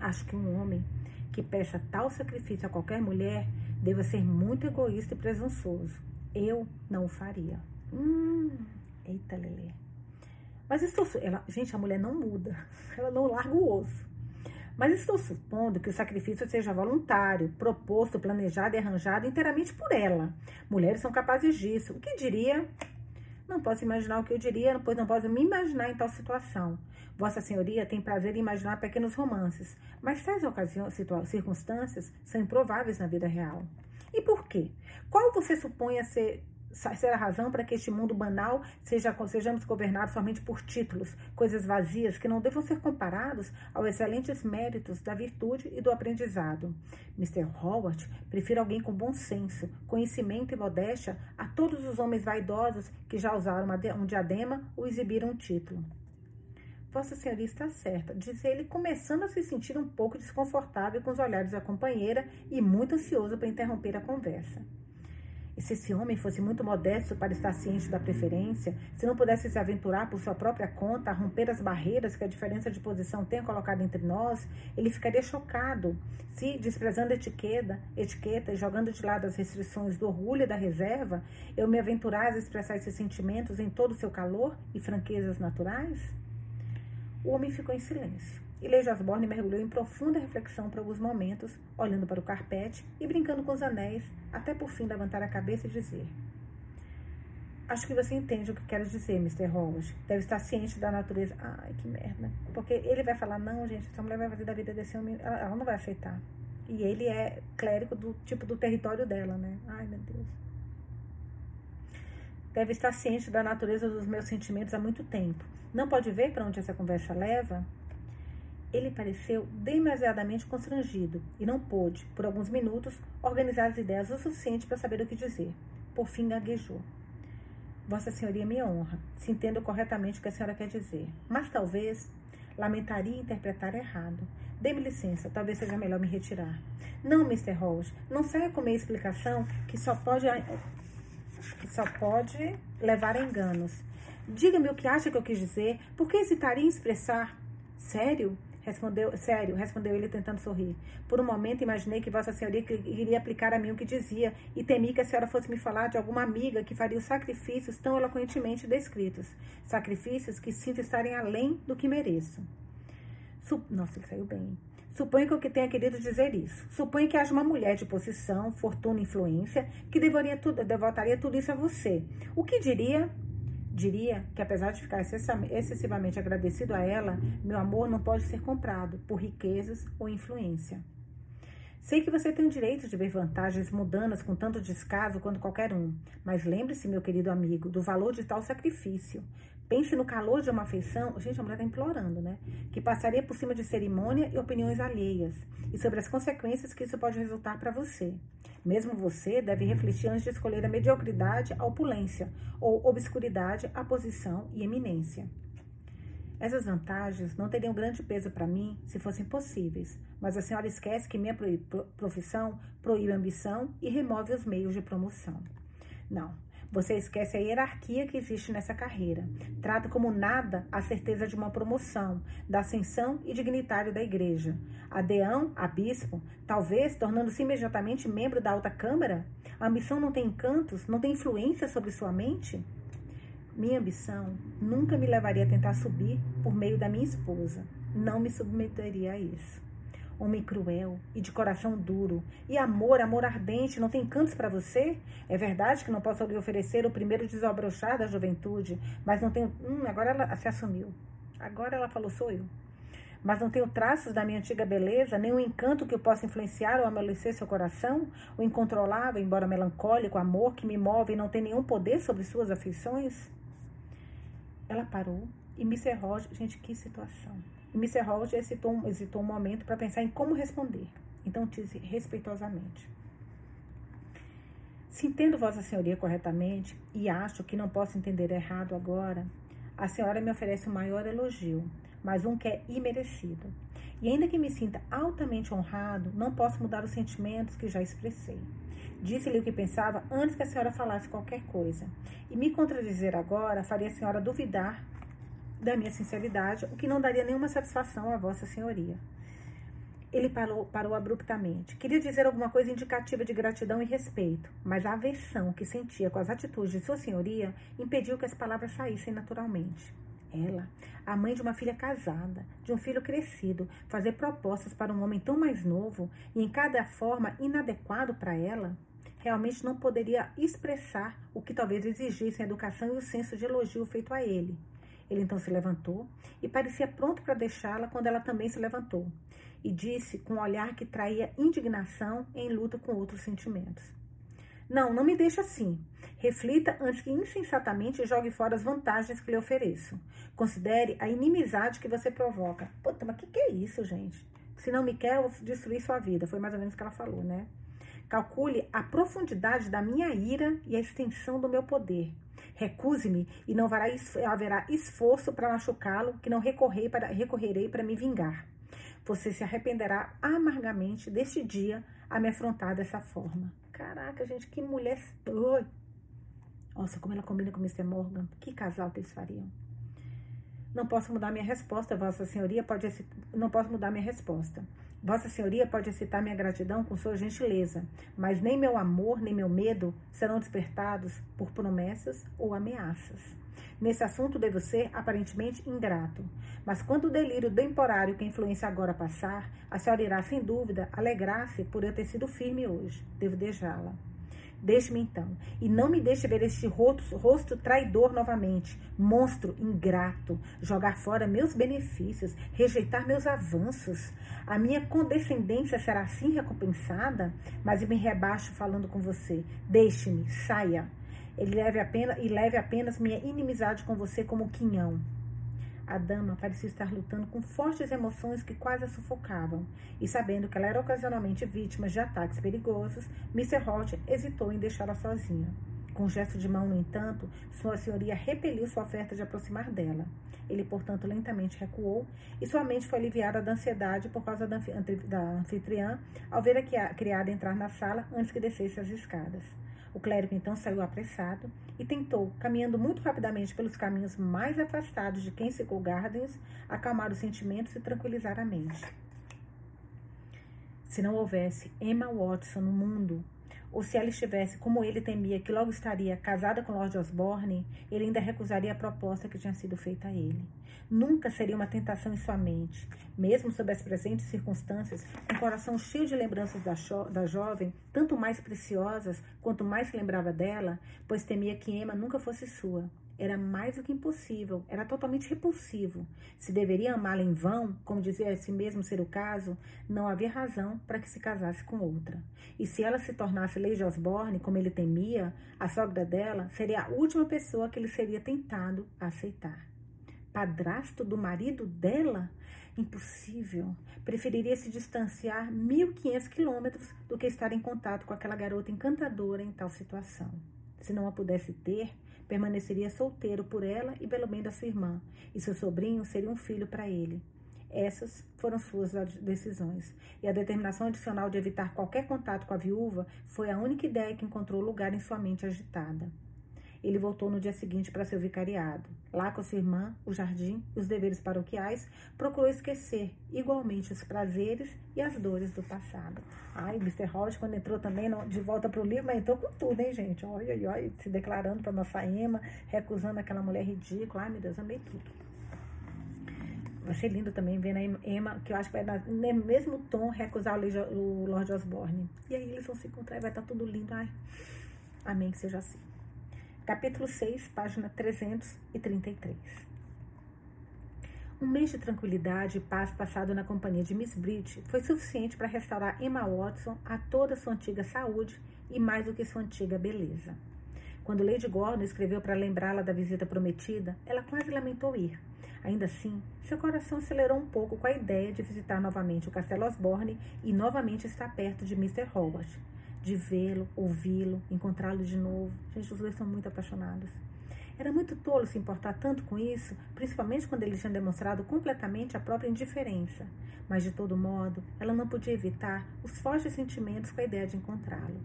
Speaker 1: Acho que um homem que peça tal sacrifício a qualquer mulher deva ser muito egoísta e presunçoso. Eu não o faria. Hum, eita, Lelê. Mas estou. Ela, gente, a mulher não muda. Ela não larga o osso. Mas estou supondo que o sacrifício seja voluntário, proposto, planejado e arranjado inteiramente por ela. Mulheres são capazes disso. O que diria? Não posso imaginar o que eu diria, pois não posso me imaginar em tal situação. Vossa Senhoria tem prazer em imaginar pequenos romances, mas tais ocasiões, circunstâncias são improváveis na vida real. E por quê? Qual você supõe ser ser a razão para que este mundo banal seja, sejamos governados somente por títulos, coisas vazias que não devam ser comparados aos excelentes méritos da virtude e do aprendizado. Mr. Howard prefere alguém com bom senso, conhecimento e modéstia a todos os homens vaidosos que já usaram um diadema ou exibiram um título. Vossa Senhoria está certa, diz ele, começando a se sentir um pouco desconfortável com os olhares da companheira e muito ansioso para interromper a conversa. E se esse homem fosse muito modesto para estar ciente da preferência, se não pudesse se aventurar por sua própria conta a romper as barreiras que a diferença de posição tem colocado entre nós, ele ficaria chocado se, desprezando a etiqueta, etiqueta e jogando de lado as restrições do orgulho e da reserva, eu me aventurasse a expressar esses sentimentos em todo o seu calor e franquezas naturais? O homem ficou em silêncio. E Lady Osborne mergulhou em profunda reflexão por alguns momentos, olhando para o carpete e brincando com os anéis, até por fim levantar a cabeça e dizer: Acho que você entende o que quero dizer, Mr. Howard. Deve estar ciente da natureza. Ai, que merda. Porque ele vai falar: Não, gente, essa mulher vai fazer da vida desse homem. Ela, ela não vai aceitar. E ele é clérigo do tipo do território dela, né? Ai, meu Deus. Deve estar ciente da natureza dos meus sentimentos há muito tempo. Não pode ver para onde essa conversa leva? Ele pareceu demasiadamente constrangido e não pôde, por alguns minutos, organizar as ideias o suficiente para saber o que dizer. Por fim, gaguejou. Vossa Senhoria me honra, se entendo corretamente o que a senhora quer dizer, mas talvez lamentaria interpretar errado. Dê-me licença, talvez seja melhor me retirar. Não, Mr. Rose, não saia com meia explicação que só pode que só pode levar a enganos. Diga-me o que acha que eu quis dizer, por que hesitaria em expressar? Sério? Respondeu, sério, respondeu ele tentando sorrir. Por um momento imaginei que Vossa Senhoria iria aplicar a mim o que dizia e temi que a senhora fosse me falar de alguma amiga que faria os sacrifícios tão eloquentemente descritos. Sacrifícios que sinto estarem além do que mereço. Nossa, ele saiu bem. Suponho que eu que tenha querido dizer isso. Suponho que haja uma mulher de posição, fortuna e influência que devotaria tudo isso a você. O que diria Diria que, apesar de ficar excessivamente agradecido a ela, meu amor não pode ser comprado por riquezas ou influência. Sei que você tem o direito de ver vantagens mudanas com tanto descaso quanto qualquer um, mas lembre-se, meu querido amigo, do valor de tal sacrifício. Pense no calor de uma afeição, gente, a mulher está implorando, né? Que passaria por cima de cerimônia e opiniões alheias, e sobre as consequências que isso pode resultar para você. Mesmo você deve refletir antes de escolher a mediocridade, a opulência, ou obscuridade, a posição e eminência. Essas vantagens não teriam grande peso para mim se fossem possíveis, mas a senhora esquece que minha profissão proíbe a ambição e remove os meios de promoção. Não, você esquece a hierarquia que existe nessa carreira. Trata como nada a certeza de uma promoção, da ascensão e dignitário da igreja. Adeão, a bispo, talvez tornando-se imediatamente membro da alta câmara? A ambição não tem encantos, não tem influência sobre sua mente? Minha ambição nunca me levaria a tentar subir por meio da minha esposa. Não me submeteria a isso homem cruel e de coração duro. E amor, amor ardente, não tem cantos para você? É verdade que não posso lhe oferecer o primeiro desabrochar da juventude, mas não tenho. Hum, agora ela se assumiu. Agora ela falou, sou eu. Mas não tenho traços da minha antiga beleza, nem o encanto que eu possa influenciar ou amolecer seu coração, o incontrolável, embora melancólico, amor que me move e não tem nenhum poder sobre suas afeições? Ela parou e me cerrou. Gente, que situação. E Mr. Holt hesitou, hesitou um momento para pensar em como responder. Então disse respeitosamente. Se entendo Vossa Senhoria corretamente, e acho que não posso entender errado agora, a senhora me oferece o maior elogio, mas um que é imerecido. E ainda que me sinta altamente honrado, não posso mudar os sentimentos que já expressei. Disse-lhe o que pensava antes que a senhora falasse qualquer coisa. E me contradizer agora faria a senhora duvidar da minha sinceridade, o que não daria nenhuma satisfação a Vossa Senhoria. Ele parou, parou abruptamente. Queria dizer alguma coisa indicativa de gratidão e respeito, mas a aversão que sentia com as atitudes de sua senhoria impediu que as palavras saíssem naturalmente. Ela, a mãe de uma filha casada, de um filho crescido, fazer propostas para um homem tão mais novo e em cada forma inadequado para ela, realmente não poderia expressar o que talvez exigissem a educação e o senso de elogio feito a ele. Ele então se levantou e parecia pronto para deixá-la quando ela também se levantou e disse com um olhar que traía indignação em luta com outros sentimentos. Não, não me deixe assim. Reflita antes que insensatamente jogue fora as vantagens que lhe ofereço. Considere a inimizade que você provoca. Puta, mas o que, que é isso, gente? Se não me quer, eu vou destruir sua vida. Foi mais ou menos o que ela falou, né? Calcule a profundidade da minha ira e a extensão do meu poder. Recuse-me e não haverá esforço para machucá-lo que não recorrei para, recorrerei para me vingar. Você se arrependerá amargamente deste dia a me afrontar dessa forma. Caraca, gente, que mulher. Oi. Nossa, como ela combina com o Mr. Morgan. Que casal que eles fariam. Não posso mudar minha resposta, Vossa Senhoria pode não posso mudar minha resposta. Vossa Senhoria pode aceitar minha gratidão com sua gentileza, mas nem meu amor nem meu medo serão despertados por promessas ou ameaças. Nesse assunto devo ser aparentemente ingrato, mas quando o delírio temporário que a influência agora passar, a senhora irá sem dúvida alegrar-se por eu ter sido firme hoje. Devo deixá-la. Deixe-me então, e não me deixe ver este rosto, rosto traidor novamente, monstro ingrato, jogar fora meus benefícios, rejeitar meus avanços. A minha condescendência será assim recompensada, mas eu me rebaixo falando com você. Deixe-me, saia. Ele leve apenas, e leve apenas minha inimizade com você como quinhão. A dama parecia estar lutando com fortes emoções que quase a sufocavam, e sabendo que ela era ocasionalmente vítima de ataques perigosos, Mr. Holt hesitou em deixá-la sozinha. Com um gesto de mão, no entanto, sua senhoria repeliu sua oferta de aproximar dela. Ele, portanto, lentamente recuou e sua mente foi aliviada da ansiedade por causa da anfitriã ao ver a criada entrar na sala antes que descesse as escadas. O clérigo então saiu apressado e tentou, caminhando muito rapidamente pelos caminhos mais afastados de Kensico Gardens, acalmar os sentimentos e tranquilizar a mente. Se não houvesse Emma Watson no mundo, ou se ela estivesse, como ele temia, que logo estaria casada com Lord Osborne, ele ainda recusaria a proposta que tinha sido feita a ele. Nunca seria uma tentação em sua mente, mesmo sob as presentes circunstâncias, o coração cheio de lembranças da, da jovem, tanto mais preciosas quanto mais se lembrava dela, pois temia que Emma nunca fosse sua era mais do que impossível, era totalmente repulsivo. Se deveria amá-la em vão, como dizia esse mesmo ser o caso, não havia razão para que se casasse com outra. E se ela se tornasse Lady Osborne, como ele temia, a sogra dela seria a última pessoa que ele seria tentado a aceitar. Padrasto do marido dela? Impossível. Preferiria se distanciar 1.500 quilômetros do que estar em contato com aquela garota encantadora em tal situação. Se não a pudesse ter, Permaneceria solteiro por ela e pelo bem da sua irmã, e seu sobrinho seria um filho para ele. Essas foram suas decisões, e a determinação adicional de evitar qualquer contato com a viúva foi a única ideia que encontrou lugar em sua mente agitada. Ele voltou no dia seguinte para seu vicariado. Lá com sua irmã, o jardim os deveres paroquiais, procurou esquecer igualmente os prazeres e as dores do passado. Ai, Mr. Hodge, quando entrou também de volta para o livro, mas entrou com tudo, hein, gente? Olha, olha, olha se declarando para nossa Emma, recusando aquela mulher ridícula. Ai, meu Deus, amei tudo. Vai ser lindo também ver a Emma, que eu acho que vai dar no mesmo tom recusar o Lord Osborne. E aí eles vão se encontrar e vai estar tudo lindo. Ai, amém que seja assim capítulo 6, página 333. Um mês de tranquilidade e paz passado na companhia de Miss Bridge foi suficiente para restaurar Emma Watson a toda sua antiga saúde e mais do que sua antiga beleza. Quando Lady Gordon escreveu para lembrá-la da visita prometida, ela quase lamentou ir. Ainda assim, seu coração acelerou um pouco com a ideia de visitar novamente o Castelo Osborne e novamente estar perto de Mr. Howard de vê-lo, ouvi-lo, encontrá-lo de novo. Gente, os dois são muito apaixonados. Era muito tolo se importar tanto com isso, principalmente quando ele tinha demonstrado completamente a própria indiferença. Mas, de todo modo, ela não podia evitar os fortes sentimentos com a ideia de encontrá-lo.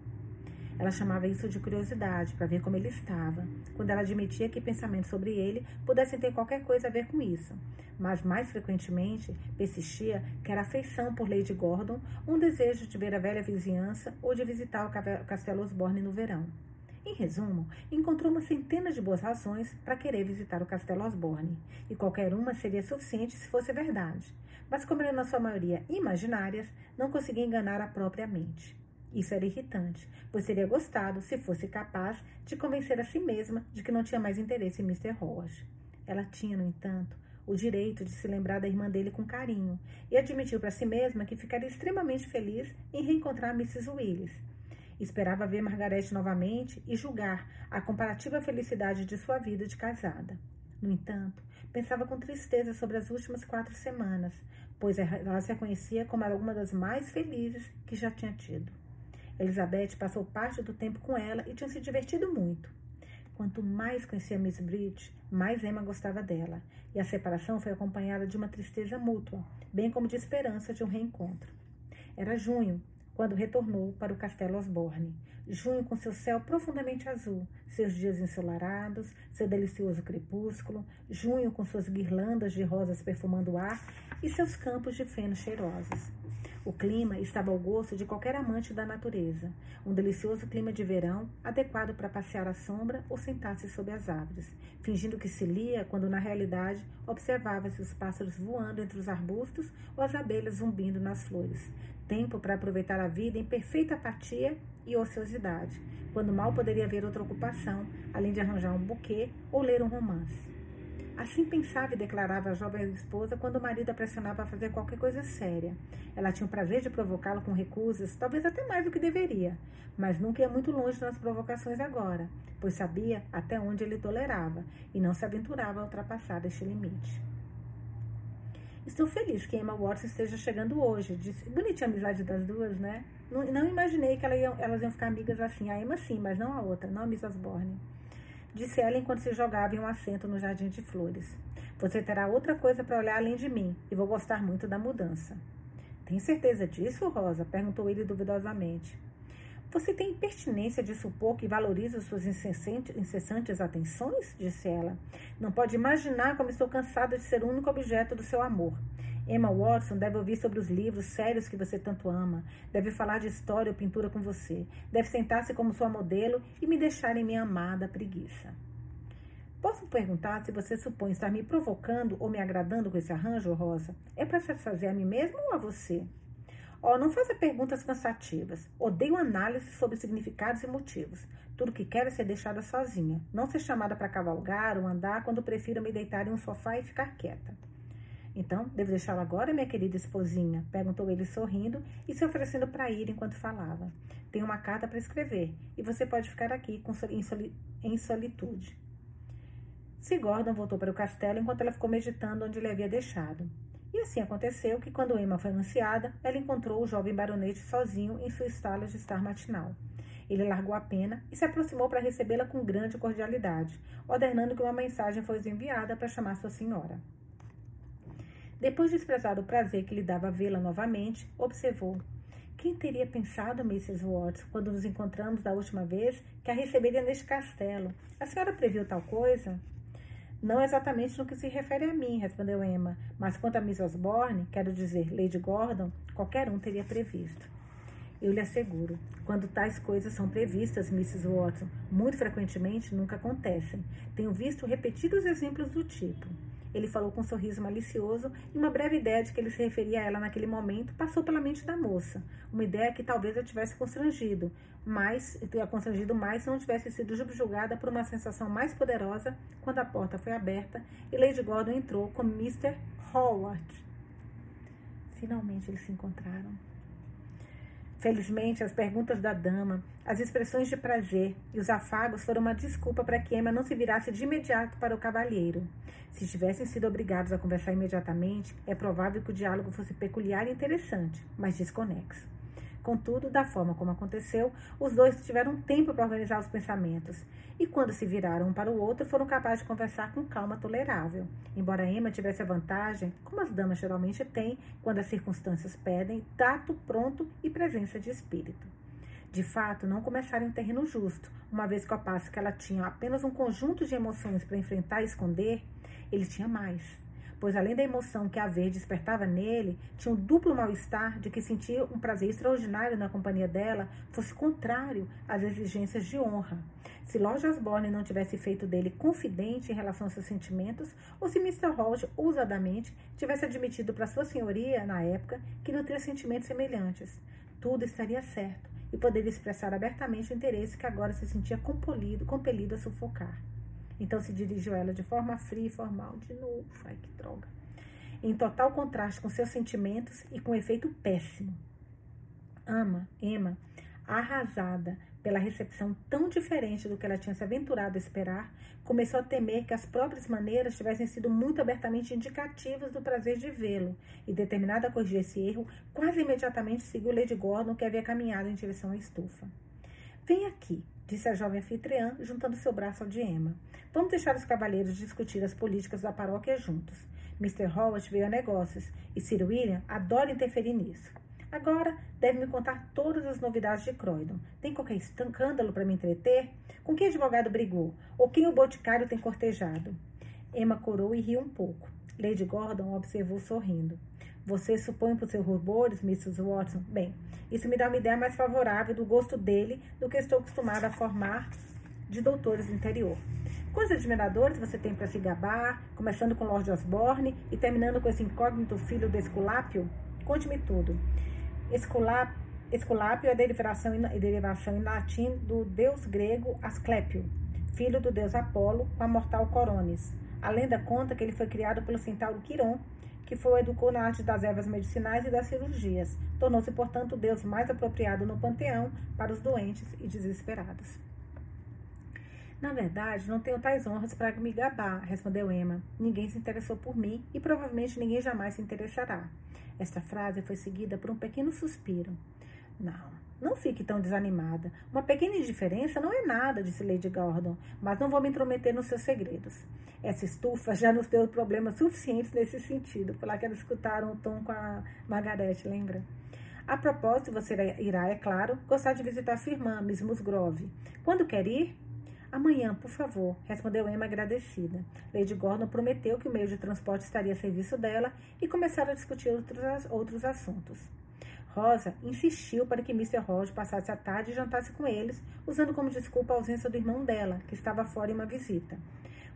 Speaker 1: Ela chamava isso de curiosidade, para ver como ele estava, quando ela admitia que pensamentos sobre ele pudessem ter qualquer coisa a ver com isso. Mas mais frequentemente persistia que era afeição por Lady Gordon, um desejo de ver a velha vizinhança ou de visitar o Castelo Osborne no verão. Em resumo, encontrou uma centena de boas razões para querer visitar o Castelo Osborne, e qualquer uma seria suficiente se fosse verdade. Mas, como eram na sua maioria imaginárias, não conseguia enganar a própria mente. Isso era irritante, pois teria gostado se fosse capaz de convencer a si mesma de que não tinha mais interesse em Mr. Howard. Ela tinha, no entanto, o direito de se lembrar da irmã dele com carinho e admitiu para si mesma que ficaria extremamente feliz em reencontrar Mrs. Willis Esperava ver Margarete novamente e julgar a comparativa felicidade de sua vida de casada. No entanto, pensava com tristeza sobre as últimas quatro semanas, pois ela se reconhecia como uma das mais felizes que já tinha tido. Elizabeth passou parte do tempo com ela e tinha se divertido muito. Quanto mais conhecia Miss Bridge, mais Emma gostava dela, e a separação foi acompanhada de uma tristeza mútua, bem como de esperança de um reencontro. Era junho, quando retornou para o Castelo Osborne. Junho com seu céu profundamente azul, seus dias ensolarados, seu delicioso crepúsculo, junho com suas guirlandas de rosas perfumando o ar e seus campos de feno cheirosos. O clima estava ao gosto de qualquer amante da natureza, um delicioso clima de verão, adequado para passear à sombra ou sentar-se sob as árvores, fingindo que se lia quando na realidade observava-se os pássaros voando entre os arbustos ou as abelhas zumbindo nas flores, tempo para aproveitar a vida em perfeita apatia e ociosidade, quando mal poderia haver outra ocupação, além de arranjar um buquê ou ler um romance. Assim pensava e declarava a jovem esposa quando o marido a pressionava a fazer qualquer coisa séria. Ela tinha o prazer de provocá-lo com recusas, talvez até mais do que deveria, mas nunca ia muito longe nas provocações agora, pois sabia até onde ele tolerava e não se aventurava a ultrapassar este limite. Estou feliz que Emma Watson esteja chegando hoje. Disse, bonitinha a amizade das duas, né? Não, não imaginei que ela ia, elas iam ficar amigas assim. A Emma sim, mas não a outra, não a Miss Osborne. Disse ela enquanto se jogava em um assento no jardim de flores. Você terá outra coisa para olhar além de mim e vou gostar muito da mudança. Tem certeza disso, Rosa? perguntou ele duvidosamente. Você tem impertinência de supor que valoriza suas incessantes atenções? disse ela. Não pode imaginar como estou cansada de ser o único objeto do seu amor. Emma Watson deve ouvir sobre os livros sérios que você tanto ama, deve falar de história ou pintura com você, deve sentar-se como sua modelo e me deixar em minha amada preguiça. Posso perguntar se você supõe estar me provocando ou me agradando com esse arranjo, Rosa? É para satisfazer a mim mesmo ou a você? Oh, não faça perguntas cansativas. Odeio análise sobre significados e motivos. Tudo que quero é ser deixada sozinha. Não ser chamada para cavalgar ou andar quando prefiro me deitar em um sofá e ficar quieta. Então, devo deixá-la agora, minha querida esposinha? Perguntou ele sorrindo e se oferecendo para ir enquanto falava. Tenho uma carta para escrever e você pode ficar aqui em, soli, em solitude. Se Gordon voltou para o castelo enquanto ela ficou meditando onde ele havia deixado. E assim aconteceu que, quando Emma foi anunciada, ela encontrou o jovem baronete sozinho em sua estala de estar matinal. Ele largou a pena e se aproximou para recebê-la com grande cordialidade, ordenando que uma mensagem fosse enviada para chamar sua senhora. Depois de expressar o prazer que lhe dava vê-la novamente, observou. Quem teria pensado, Mrs. Watts, quando nos encontramos da última vez, que a receberia neste castelo? A senhora previu tal coisa? Não exatamente no que se refere a mim, respondeu Emma, mas quanto a Miss Osborne, quero dizer, Lady Gordon, qualquer um teria previsto. Eu lhe asseguro, quando tais coisas são previstas, Mrs. Watson, muito frequentemente nunca acontecem. Tenho visto repetidos exemplos do tipo. Ele falou com um sorriso malicioso e uma breve ideia de que ele se referia a ela naquele momento passou pela mente da moça. Uma ideia que talvez a tivesse constrangido, mas a constrangido mais se não tivesse sido subjugada por uma sensação mais poderosa quando a porta foi aberta e Lady Gordon entrou com Mr. Howard. Finalmente eles se encontraram. Felizmente, as perguntas da dama, as expressões de prazer e os afagos foram uma desculpa para que Emma não se virasse de imediato para o cavalheiro. Se tivessem sido obrigados a conversar imediatamente, é provável que o diálogo fosse peculiar e interessante, mas desconexo. Contudo, da forma como aconteceu, os dois tiveram tempo para organizar os pensamentos, e quando se viraram um para o outro, foram capazes de conversar com calma tolerável. Embora Emma tivesse a vantagem, como as damas geralmente têm, quando as circunstâncias pedem, tato pronto e presença de espírito. De fato, não começaram em terreno justo, uma vez que ao passo que ela tinha apenas um conjunto de emoções para enfrentar e esconder, ele tinha mais. Pois além da emoção que a ver despertava nele, tinha um duplo mal-estar de que sentir um prazer extraordinário na companhia dela fosse contrário às exigências de honra. Se Lord Osborne não tivesse feito dele confidente em relação aos seus sentimentos, ou se Mr. Holt ousadamente tivesse admitido para sua senhoria, na época, que nutria sentimentos semelhantes, tudo estaria certo e poderia expressar abertamente o interesse que agora se sentia compelido, compelido a sufocar. Então se dirigiu a ela de forma fria e formal, de novo, ai que droga, em total contraste com seus sentimentos e com efeito péssimo. Ama, Emma, arrasada pela recepção tão diferente do que ela tinha se aventurado a esperar, começou a temer que as próprias maneiras tivessem sido muito abertamente indicativas do prazer de vê-lo, e determinada a corrigir esse erro, quase imediatamente seguiu Lady Gordon, que havia caminhado em direção à estufa. Vem aqui, disse a jovem anfitriã, juntando seu braço ao de Emma. Vamos deixar os cavalheiros discutir as políticas da paróquia juntos. Mr. Howard veio a negócios, e Sir William adora interferir nisso. Agora deve me contar todas as novidades de Croydon. Tem qualquer escândalo para me entreter? Com que advogado brigou? Ou quem o boticário tem cortejado? Emma corou e riu um pouco. Lady Gordon observou sorrindo. Você supõe por seus rubores, Mrs. Watson? Bem, isso me dá uma ideia mais favorável do gosto dele do que estou acostumada a formar de doutores do interior. Quantos admiradores você tem para se gabar, começando com Lord Osborne e terminando com esse incógnito filho do Esculápio? Conte-me tudo. Esculápio é derivação em, derivação em latim do deus grego Asclépio, filho do deus Apolo, com a mortal Coronis. A lenda conta que ele foi criado pelo centauro Quiron, que foi educou na arte das ervas medicinais e das cirurgias. Tornou-se, portanto, o deus mais apropriado no panteão para os doentes e desesperados. Na verdade, não tenho tais honras para me gabar, respondeu Emma. Ninguém se interessou por mim e provavelmente ninguém jamais se interessará. Esta frase foi seguida por um pequeno suspiro. Não, não fique tão desanimada. Uma pequena indiferença não é nada, disse Lady Gordon, mas não vou me intrometer nos seus segredos. Essa estufa já nos deu problemas suficientes nesse sentido. Foi lá que elas escutaram o tom com a Margaret, lembra? A propósito, você irá, é claro, gostar de visitar sua irmã, Miss Musgrove. Quando quer ir? Amanhã, por favor, respondeu Emma agradecida. Lady Gordon prometeu que o meio de transporte estaria a serviço dela e começaram a discutir outros, outros assuntos. Rosa insistiu para que Mr. Hodge passasse a tarde e jantasse com eles, usando como desculpa a ausência do irmão dela, que estava fora em uma visita.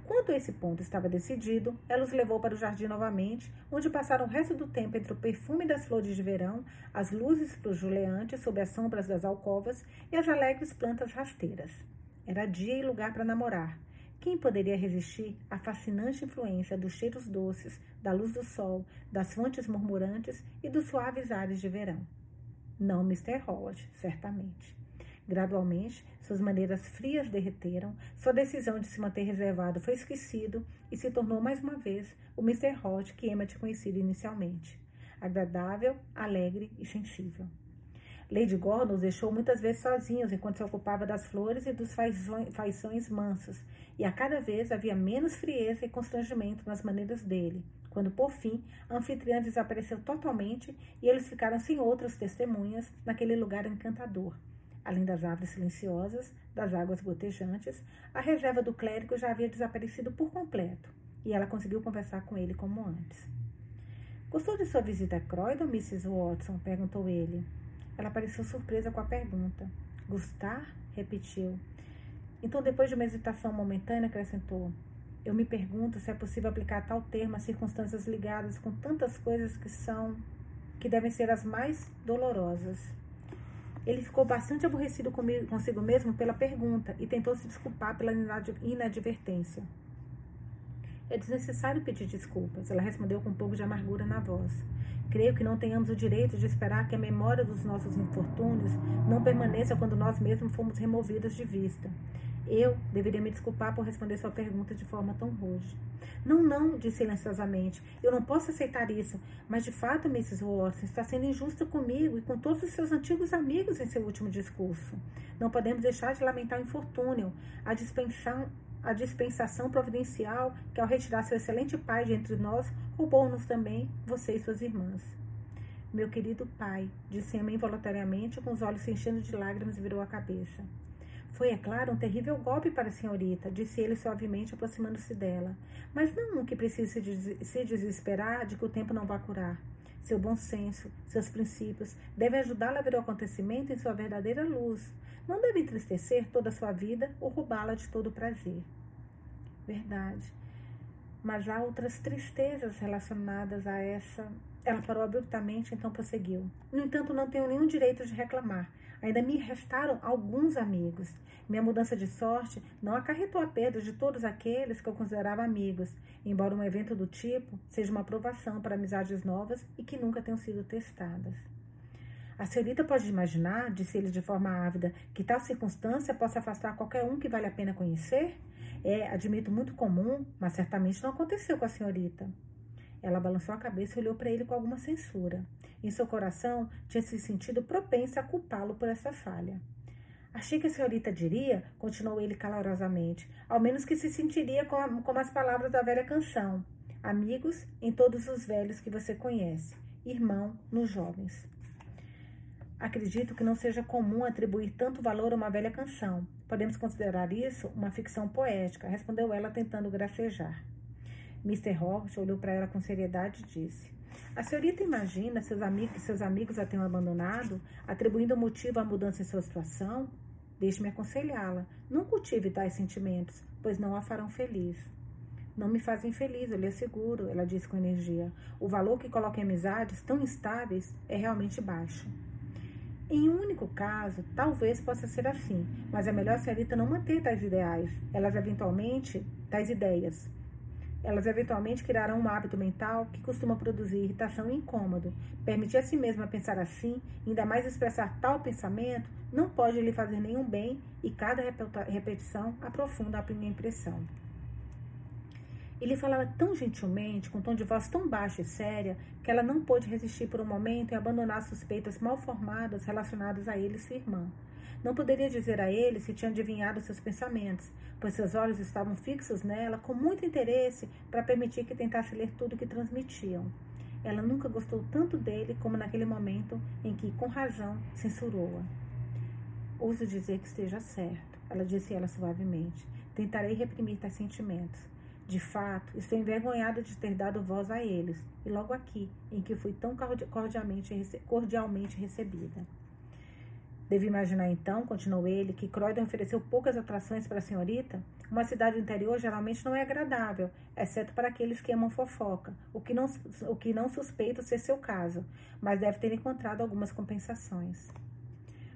Speaker 1: Quando esse ponto estava decidido, ela os levou para o jardim novamente, onde passaram o resto do tempo entre o perfume das flores de verão, as luzes projuleantes sob as sombras das alcovas e as alegres plantas rasteiras. Era dia e lugar para namorar. Quem poderia resistir à fascinante influência dos cheiros doces, da luz do sol, das fontes murmurantes e dos suaves ares de verão? Não Mr. Howard, certamente. Gradualmente, suas maneiras frias derreteram, sua decisão de se manter reservado foi esquecido e se tornou mais uma vez o Mr. Howard que Emma tinha conhecido inicialmente. Agradável, alegre e sensível. Lady Gordon os deixou muitas vezes sozinhos enquanto se ocupava das flores e dos faições mansos, e a cada vez havia menos frieza e constrangimento nas maneiras dele, quando por fim a anfitriã desapareceu totalmente e eles ficaram sem outras testemunhas naquele lugar encantador. Além das árvores silenciosas, das águas gotejantes, a reserva do clérigo já havia desaparecido por completo, e ela conseguiu conversar com ele como antes. Gostou de sua visita a Croydon, Mrs. Watson? perguntou ele. Ela pareceu surpresa com a pergunta. Gustar? repetiu. Então, depois de uma hesitação momentânea, acrescentou: Eu me pergunto se é possível aplicar tal termo a circunstâncias ligadas com tantas coisas que são. que devem ser as mais dolorosas. Ele ficou bastante aborrecido comigo, consigo mesmo pela pergunta e tentou se desculpar pela inadvertência. É desnecessário pedir desculpas, ela respondeu com um pouco de amargura na voz. Creio que não tenhamos o direito de esperar que a memória dos nossos infortúnios não permaneça quando nós mesmos fomos removidos de vista. Eu deveria me desculpar por responder sua pergunta de forma tão rude. Não, não, disse silenciosamente. Eu não posso aceitar isso. Mas, de fato, Mrs. Watson está sendo injusta comigo e com todos os seus antigos amigos em seu último discurso. Não podemos deixar de lamentar o infortúnio, a dispensão, a dispensação providencial que, ao retirar seu excelente pai de entre nós, roubou-nos também, você e suas irmãs. Meu querido pai, disse Emma involuntariamente, com os olhos se enchendo de lágrimas, virou a cabeça. Foi, é claro, um terrível golpe para a senhorita, disse ele suavemente, aproximando-se dela. Mas não um que precise se desesperar de que o tempo não vá curar. Seu bom senso, seus princípios, devem ajudá-la a ver o acontecimento em sua verdadeira luz. Não deve entristecer toda a sua vida ou roubá-la de todo o prazer. Verdade. Mas há outras tristezas relacionadas a essa ela parou abruptamente, então prosseguiu. No entanto, não tenho nenhum direito de reclamar. Ainda me restaram alguns amigos. Minha mudança de sorte não acarretou a perda de todos aqueles que eu considerava amigos, embora um evento do tipo seja uma aprovação para amizades novas e que nunca tenham sido testadas. A senhorita pode imaginar, disse ele de forma ávida, que tal circunstância possa afastar qualquer um que vale a pena conhecer? É, admito, muito comum, mas certamente não aconteceu com a senhorita. Ela balançou a cabeça e olhou para ele com alguma censura. Em seu coração, tinha se sentido propensa a culpá-lo por essa falha. Achei que a senhorita diria, continuou ele calorosamente, ao menos que se sentiria como, as palavras da velha canção: amigos em todos os velhos que você conhece, irmão nos jovens. Acredito que não seja comum atribuir tanto valor a uma velha canção. Podemos considerar isso uma ficção poética, respondeu ela tentando gracejar. Mr. Hobbs olhou para ela com seriedade e disse: A senhorita imagina seus amigos, que seus amigos a tenham abandonado, atribuindo motivo à mudança em sua situação? Deixe-me aconselhá-la. Não cultive tais sentimentos, pois não a farão feliz. Não me fazem feliz, eu lhe asseguro, ela disse com energia. O valor que coloca em amizades tão instáveis é realmente baixo. Em um único caso, talvez possa ser assim, mas é melhor a senhorita não manter tais ideais, elas eventualmente, tais ideias. Elas eventualmente criarão um hábito mental que costuma produzir irritação e incômodo. Permitir a si mesma pensar assim, ainda mais expressar tal pensamento, não pode lhe fazer nenhum bem e cada repetição aprofunda a minha impressão. Ele falava tão gentilmente, com tom de voz tão baixo e séria, que ela não pôde resistir por um momento e abandonar suspeitas mal formadas relacionadas a ele e sua irmã. Não poderia dizer a ele se tinha adivinhado seus pensamentos, pois seus olhos estavam fixos nela com muito interesse para permitir que tentasse ler tudo o que transmitiam. Ela nunca gostou tanto dele como naquele momento em que, com razão, censurou-a. Ouso dizer que esteja certo, ela disse ela suavemente. Tentarei reprimir tais sentimentos. De fato, estou envergonhada de ter dado voz a eles, e logo aqui, em que fui tão cordialmente, cordialmente recebida. Deve imaginar então, continuou ele, que Croydon ofereceu poucas atrações para a senhorita? Uma cidade interior geralmente não é agradável, exceto para aqueles que amam fofoca, o que não, o que não suspeito ser seu caso, mas deve ter encontrado algumas compensações.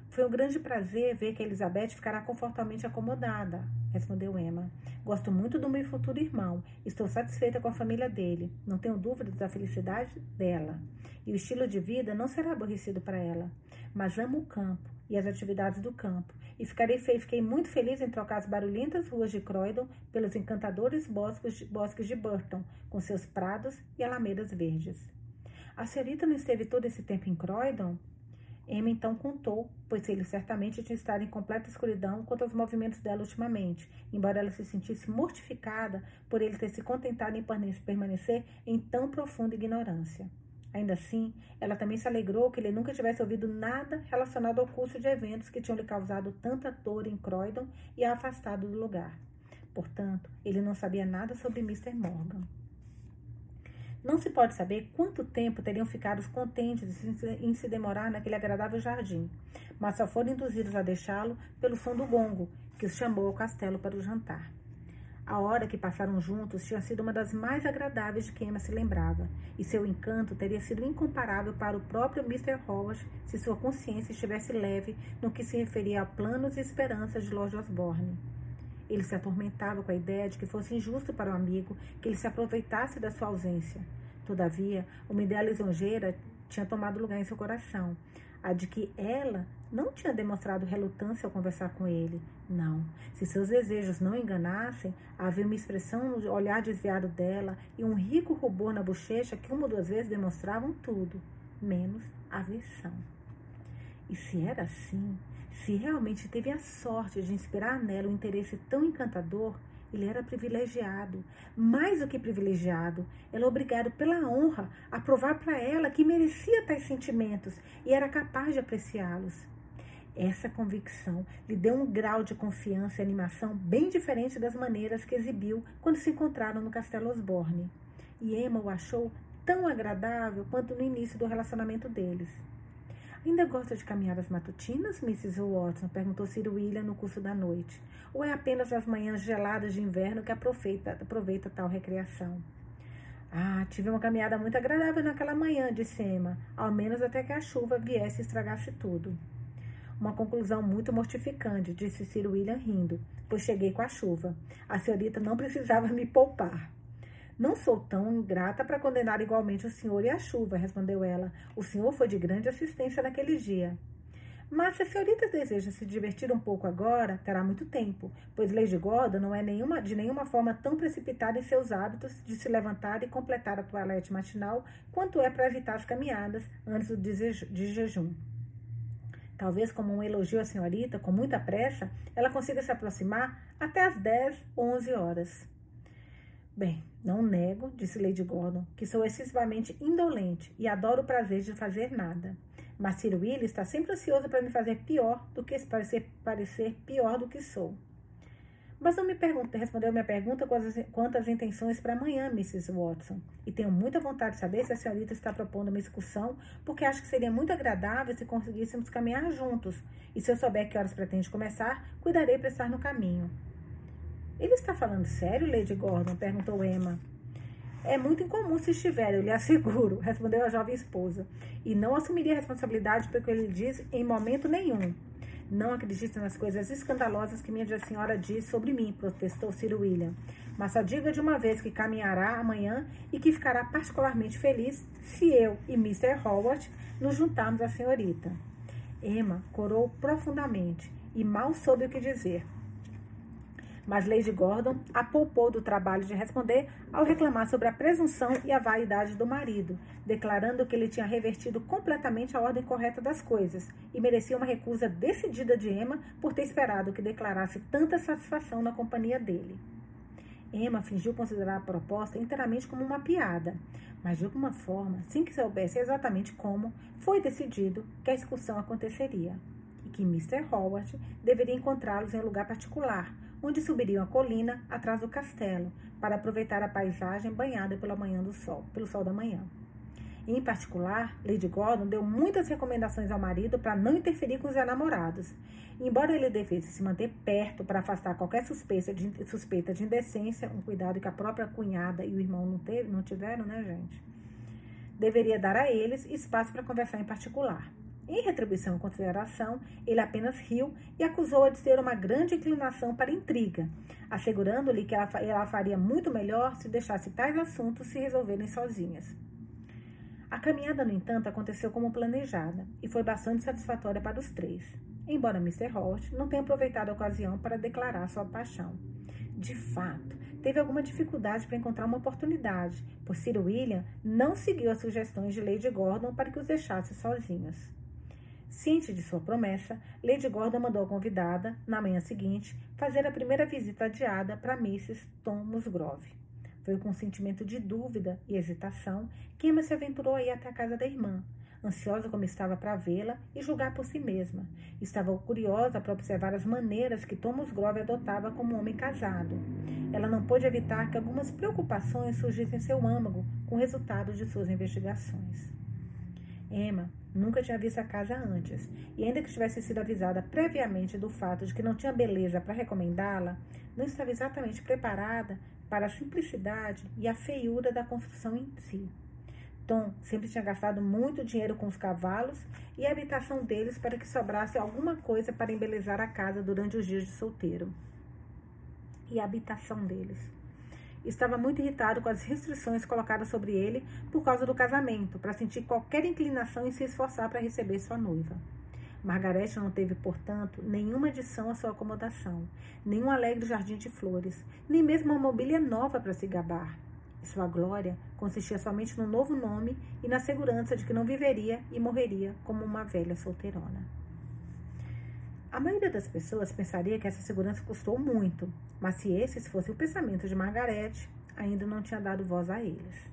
Speaker 1: Foi um grande prazer ver que Elizabeth ficará confortavelmente acomodada, respondeu Emma. Gosto muito do meu futuro irmão. Estou satisfeita com a família dele. Não tenho dúvida da felicidade dela. E o estilo de vida não será aborrecido para ela. Mas amo o campo e as atividades do campo, e ficarei fiquei muito feliz em trocar as barulhentas ruas de Croydon pelos encantadores bosques de, bosques de Burton, com seus prados e alamedas verdes. A senhorita não esteve todo esse tempo em Croydon? Emma então contou, pois ele certamente tinha estado em completa escuridão quanto aos movimentos dela ultimamente, embora ela se sentisse mortificada por ele ter se contentado em permanecer em tão profunda ignorância. Ainda assim, ela também se alegrou que ele nunca tivesse ouvido nada relacionado ao curso de eventos que tinham lhe causado tanta dor em Croydon e a afastado do lugar. Portanto, ele não sabia nada sobre Mr. Morgan. Não se pode saber quanto tempo teriam ficado contentes em se demorar naquele agradável jardim, mas só foram induzidos a deixá-lo pelo som do gongo, que os chamou ao castelo para o jantar. A hora que passaram juntos tinha sido uma das mais agradáveis de que Emma se lembrava, e seu encanto teria sido incomparável para o próprio Mr. Howard se sua consciência estivesse leve no que se referia a planos e esperanças de Lord Osborne. Ele se atormentava com a ideia de que fosse injusto para o amigo que ele se aproveitasse da sua ausência. Todavia, uma ideia lisonjeira tinha tomado lugar em seu coração, a de que ela não tinha demonstrado relutância ao conversar com ele. Não. Se seus desejos não enganassem, havia uma expressão no olhar desviado dela e um rico rubor na bochecha que uma ou duas vezes demonstravam tudo, menos aversão. E se era assim, se realmente teve a sorte de inspirar nela um interesse tão encantador, Ele era privilegiado, mais do que privilegiado. Era obrigado pela honra a provar para ela que merecia tais sentimentos e era capaz de apreciá-los. Essa convicção lhe deu um grau de confiança e animação bem diferente das maneiras que exibiu quando se encontraram no Castelo Osborne. E Emma o achou tão agradável quanto no início do relacionamento deles. Ainda gosta de caminhadas matutinas, Mrs. Watson? perguntou Sir William no curso da noite. Ou é apenas as manhãs geladas de inverno que aproveita, aproveita tal recreação? Ah, tive uma caminhada muito agradável naquela manhã, disse Emma, ao menos até que a chuva viesse e estragasse tudo. Uma conclusão muito mortificante, disse Sir William rindo, pois cheguei com a chuva. A senhorita não precisava me poupar. Não sou tão ingrata para condenar igualmente o senhor e a chuva, respondeu ela. O senhor foi de grande assistência naquele dia. Mas se a senhorita deseja se divertir um pouco agora, terá muito tempo, pois Lady Gordon não é nenhuma, de nenhuma forma tão precipitada em seus hábitos de se levantar e completar a toilette matinal quanto é para evitar as caminhadas antes do de jejum. Talvez, como um elogio à senhorita, com muita pressa, ela consiga se aproximar até as 10 ou 11 horas. Bem, não nego, disse Lady Gordon, que sou excessivamente indolente e adoro o prazer de fazer nada. Mas Sir William está sempre ansioso para me fazer pior do que parecer, parecer pior do que sou. Mas não me respondeu minha pergunta quantas, quantas intenções para amanhã, Mrs. Watson. E tenho muita vontade de saber se a senhorita está propondo uma excursão, porque acho que seria muito agradável se conseguíssemos caminhar juntos. E se eu souber que horas pretende começar, cuidarei para estar no caminho. Ele está falando sério, Lady Gordon? perguntou Emma. É muito incomum se estiver, eu lhe asseguro, respondeu a jovem esposa. E não assumiria responsabilidade pelo que ele diz em momento nenhum. Não acredite nas coisas escandalosas que minha senhora diz sobre mim, protestou Sir William. Mas só diga de uma vez que caminhará amanhã e que ficará particularmente feliz se eu e Mr. Howard nos juntarmos à senhorita. Emma corou profundamente e mal soube o que dizer. Mas Lady Gordon a poupou do trabalho de responder ao reclamar sobre a presunção e a vaidade do marido, declarando que ele tinha revertido completamente a ordem correta das coisas e merecia uma recusa decidida de Emma por ter esperado que declarasse tanta satisfação na companhia dele. Emma fingiu considerar a proposta inteiramente como uma piada, mas de alguma forma, sem que soubesse exatamente como, foi decidido que a excursão aconteceria e que Mr. Howard deveria encontrá-los em um lugar particular, onde subiriam a colina atrás do castelo, para aproveitar a paisagem banhada pela manhã do sol, pelo sol da manhã. Em particular, Lady Gordon deu muitas recomendações ao marido para não interferir com os namorados. Embora ele devesse se manter perto para afastar qualquer suspeita de, suspeita de indecência, um cuidado que a própria cunhada e o irmão não, teve, não tiveram, né, gente? Deveria dar a eles espaço para conversar em particular. Em retribuição à consideração, ele apenas riu e acusou-a de ter uma grande inclinação para intriga, assegurando-lhe que ela, ela faria muito melhor se deixasse tais assuntos se resolverem sozinhas. A caminhada, no entanto, aconteceu como planejada e foi bastante satisfatória para os três, embora Mr. Hort não tenha aproveitado a ocasião para declarar sua paixão. De fato, teve alguma dificuldade para encontrar uma oportunidade, pois Sir William não seguiu as sugestões de Lady Gordon para que os deixasse sozinhos. Ciente de sua promessa, Lady Gordon mandou a convidada, na manhã seguinte, fazer a primeira visita adiada para Mrs. Tom Musgrove. Foi com um sentimento de dúvida e hesitação que Emma se aventurou a ir até a casa da irmã, ansiosa como estava para vê-la e julgar por si mesma. Estava curiosa para observar as maneiras que Tom Musgrove adotava como homem casado. Ela não pôde evitar que algumas preocupações surgissem em seu âmago com o resultado de suas investigações. Emma Nunca tinha visto a casa antes, e ainda que tivesse sido avisada previamente do fato de que não tinha beleza para recomendá-la, não estava exatamente preparada para a simplicidade e a feiura da construção em si. Tom sempre tinha gastado muito dinheiro com os cavalos e a habitação deles para que sobrasse alguma coisa para embelezar a casa durante os dias de solteiro. E a habitação deles estava muito irritado com as restrições colocadas sobre ele por causa do casamento, para sentir qualquer inclinação em se esforçar para receber sua noiva. Margarete não teve, portanto, nenhuma adição à sua acomodação, nenhum alegre jardim de flores, nem mesmo uma mobília nova para se gabar. E sua glória consistia somente no novo nome e na segurança de que não viveria e morreria como uma velha solteirona. A maioria das pessoas pensaria que essa segurança custou muito, mas se esse fosse o pensamento de Margarete, ainda não tinha dado voz a eles.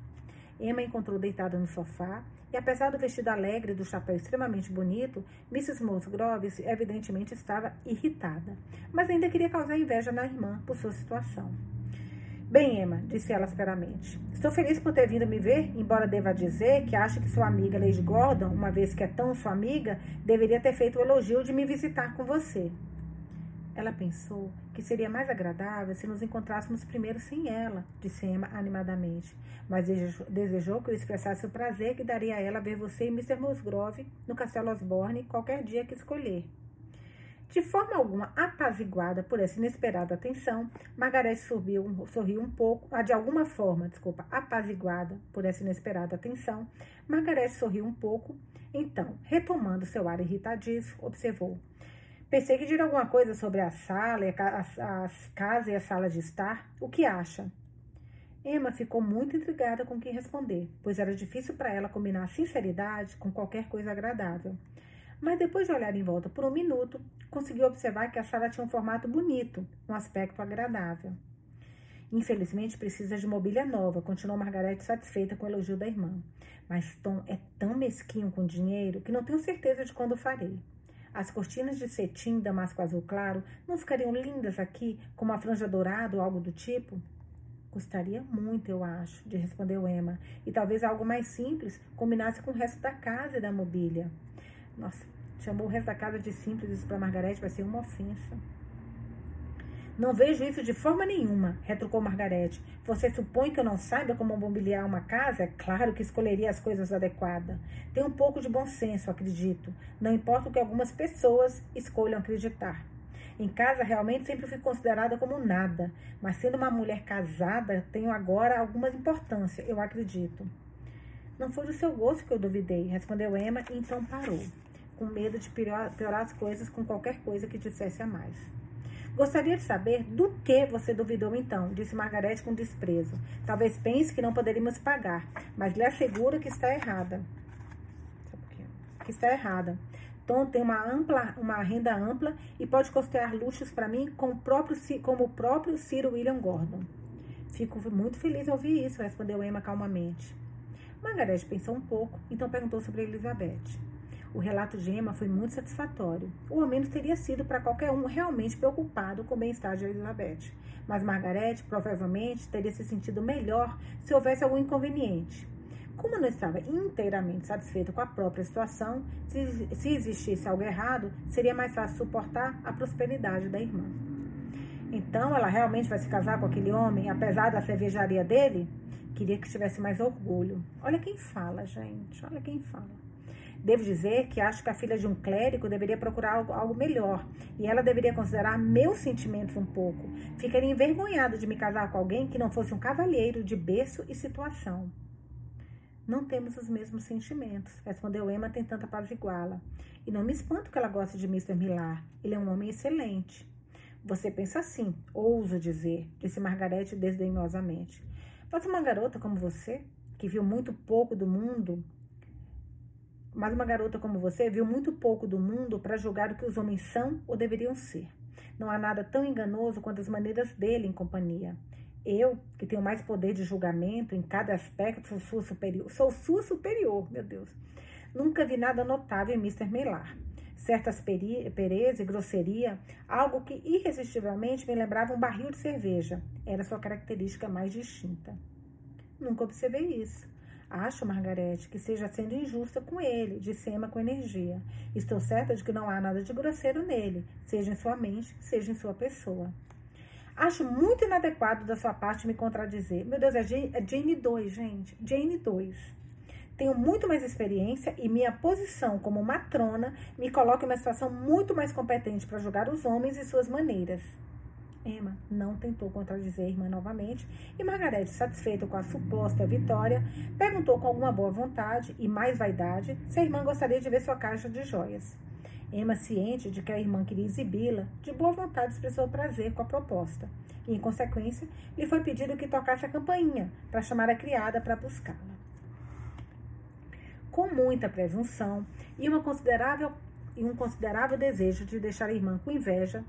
Speaker 1: Emma encontrou deitada no sofá e, apesar do vestido alegre e do chapéu extremamente bonito, Mrs. Musgrove evidentemente estava irritada, mas ainda queria causar inveja na irmã por sua situação. Bem, Emma, disse ela asperamente, estou feliz por ter vindo me ver, embora deva dizer que acho que sua amiga Lady Gordon, uma vez que é tão sua amiga, deveria ter feito o elogio de me visitar com você. Ela pensou que seria mais agradável se nos encontrássemos primeiro sem ela, disse Emma animadamente, mas desejou que eu expressasse o prazer que daria a ela ver você e Mr. Musgrove no Castelo Osborne qualquer dia que escolher. De forma alguma apaziguada por essa inesperada atenção, Margareth sorriu, sorriu um pouco, de alguma forma, desculpa, apaziguada por essa inesperada atenção, Margareth sorriu um pouco, então, retomando seu ar irritadiço, observou. Pensei que diria alguma coisa sobre a sala, a casa e a sala de estar. O que acha? Emma ficou muito intrigada com o que responder, pois era difícil para ela combinar sinceridade com qualquer coisa agradável. Mas depois de olhar em volta por um minuto, conseguiu observar que a sala tinha um formato bonito, um aspecto agradável. Infelizmente, precisa de mobília nova, continuou Margarete satisfeita com o elogio da irmã. Mas Tom é tão mesquinho com dinheiro que não tenho certeza de quando farei. As cortinas de cetim damasco azul claro não ficariam lindas aqui com uma franja dourada ou algo do tipo? Custaria muito, eu acho, de respondeu Emma, e talvez algo mais simples combinasse com o resto da casa e da mobília. Nossa, chamou o resto da casa de simples, isso para Margarete vai ser uma ofensa. Não vejo isso de forma nenhuma, retrucou Margarete. Você supõe que eu não saiba como mobiliar uma casa? É claro que escolheria as coisas adequadas. Tem um pouco de bom senso, acredito. Não importa o que algumas pessoas escolham acreditar. Em casa, realmente, sempre fui considerada como nada, mas sendo uma mulher casada, tenho agora alguma importância, eu acredito. Não foi do seu gosto que eu duvidei, respondeu Emma e então parou, com medo de piorar, as coisas com qualquer coisa que dissesse a mais. Gostaria de saber do que você duvidou então, disse Margarete com desprezo. Talvez pense que não poderíamos pagar, mas lhe asseguro que está errada. Que está errada. Tom tem uma, ampla, uma renda ampla e pode costear luxos para mim com o próprio, como o próprio Ciro William Gordon. Fico muito feliz ao ouvir isso, respondeu Emma calmamente. Margarete pensou um pouco, então perguntou sobre Elizabeth. O relato de Emma foi muito satisfatório, ou ao menos teria sido para qualquer um realmente preocupado com o bem-estar de Elizabeth. Mas Margarete provavelmente teria se sentido melhor se houvesse algum inconveniente. Como não estava inteiramente satisfeita com a própria situação, se, se existisse algo errado, seria mais fácil suportar a prosperidade da irmã. Então, ela realmente vai se casar com aquele homem, apesar da cervejaria dele? Queria que tivesse mais orgulho. Olha quem fala, gente. Olha quem fala. Devo dizer que acho que a filha de um clérigo deveria procurar algo, algo melhor e ela deveria considerar meus sentimentos um pouco. Ficaria envergonhada de me casar com alguém que não fosse um cavalheiro de berço e situação. Não temos os mesmos sentimentos, respondeu Emma tentando apaziguá-la. E não me espanto que ela goste de Mr. Millar. Ele é um homem excelente. Você pensa assim, ouso dizer, disse Margarete desdenhosamente. Mas uma garota como você, que viu muito pouco do mundo, mas uma garota como você viu muito pouco do mundo para julgar o que os homens são ou deveriam ser. Não há nada tão enganoso quanto as maneiras dele em companhia. Eu, que tenho mais poder de julgamento em cada aspecto, sou sua superior. Sou sua superior, meu Deus. Nunca vi nada notável em Mr. Melar. Certas pereza e grosseria, algo que irresistivelmente me lembrava um barril de cerveja. Era sua característica mais distinta. Nunca observei isso. Acho, Margarete, que seja sendo injusta com ele, disse Emma com energia. Estou certa de que não há nada de grosseiro nele, seja em sua mente, seja em sua pessoa. Acho muito inadequado da sua parte me contradizer. Meu Deus, é Jane, é Jane 2, gente. Jane 2. Tenho muito mais experiência e minha posição como matrona me coloca em uma situação muito mais competente para julgar os homens e suas maneiras. Emma não tentou contradizer a irmã novamente e Margarete, satisfeita com a suposta vitória, perguntou com alguma boa vontade e mais vaidade se a irmã gostaria de ver sua caixa de joias. Emma, ciente de que a irmã queria exibi-la, de boa vontade expressou prazer com a proposta e, em consequência, lhe foi pedido que tocasse a campainha para chamar a criada para buscá-la. Com muita presunção e uma considerável e um considerável desejo de deixar a irmã com inveja,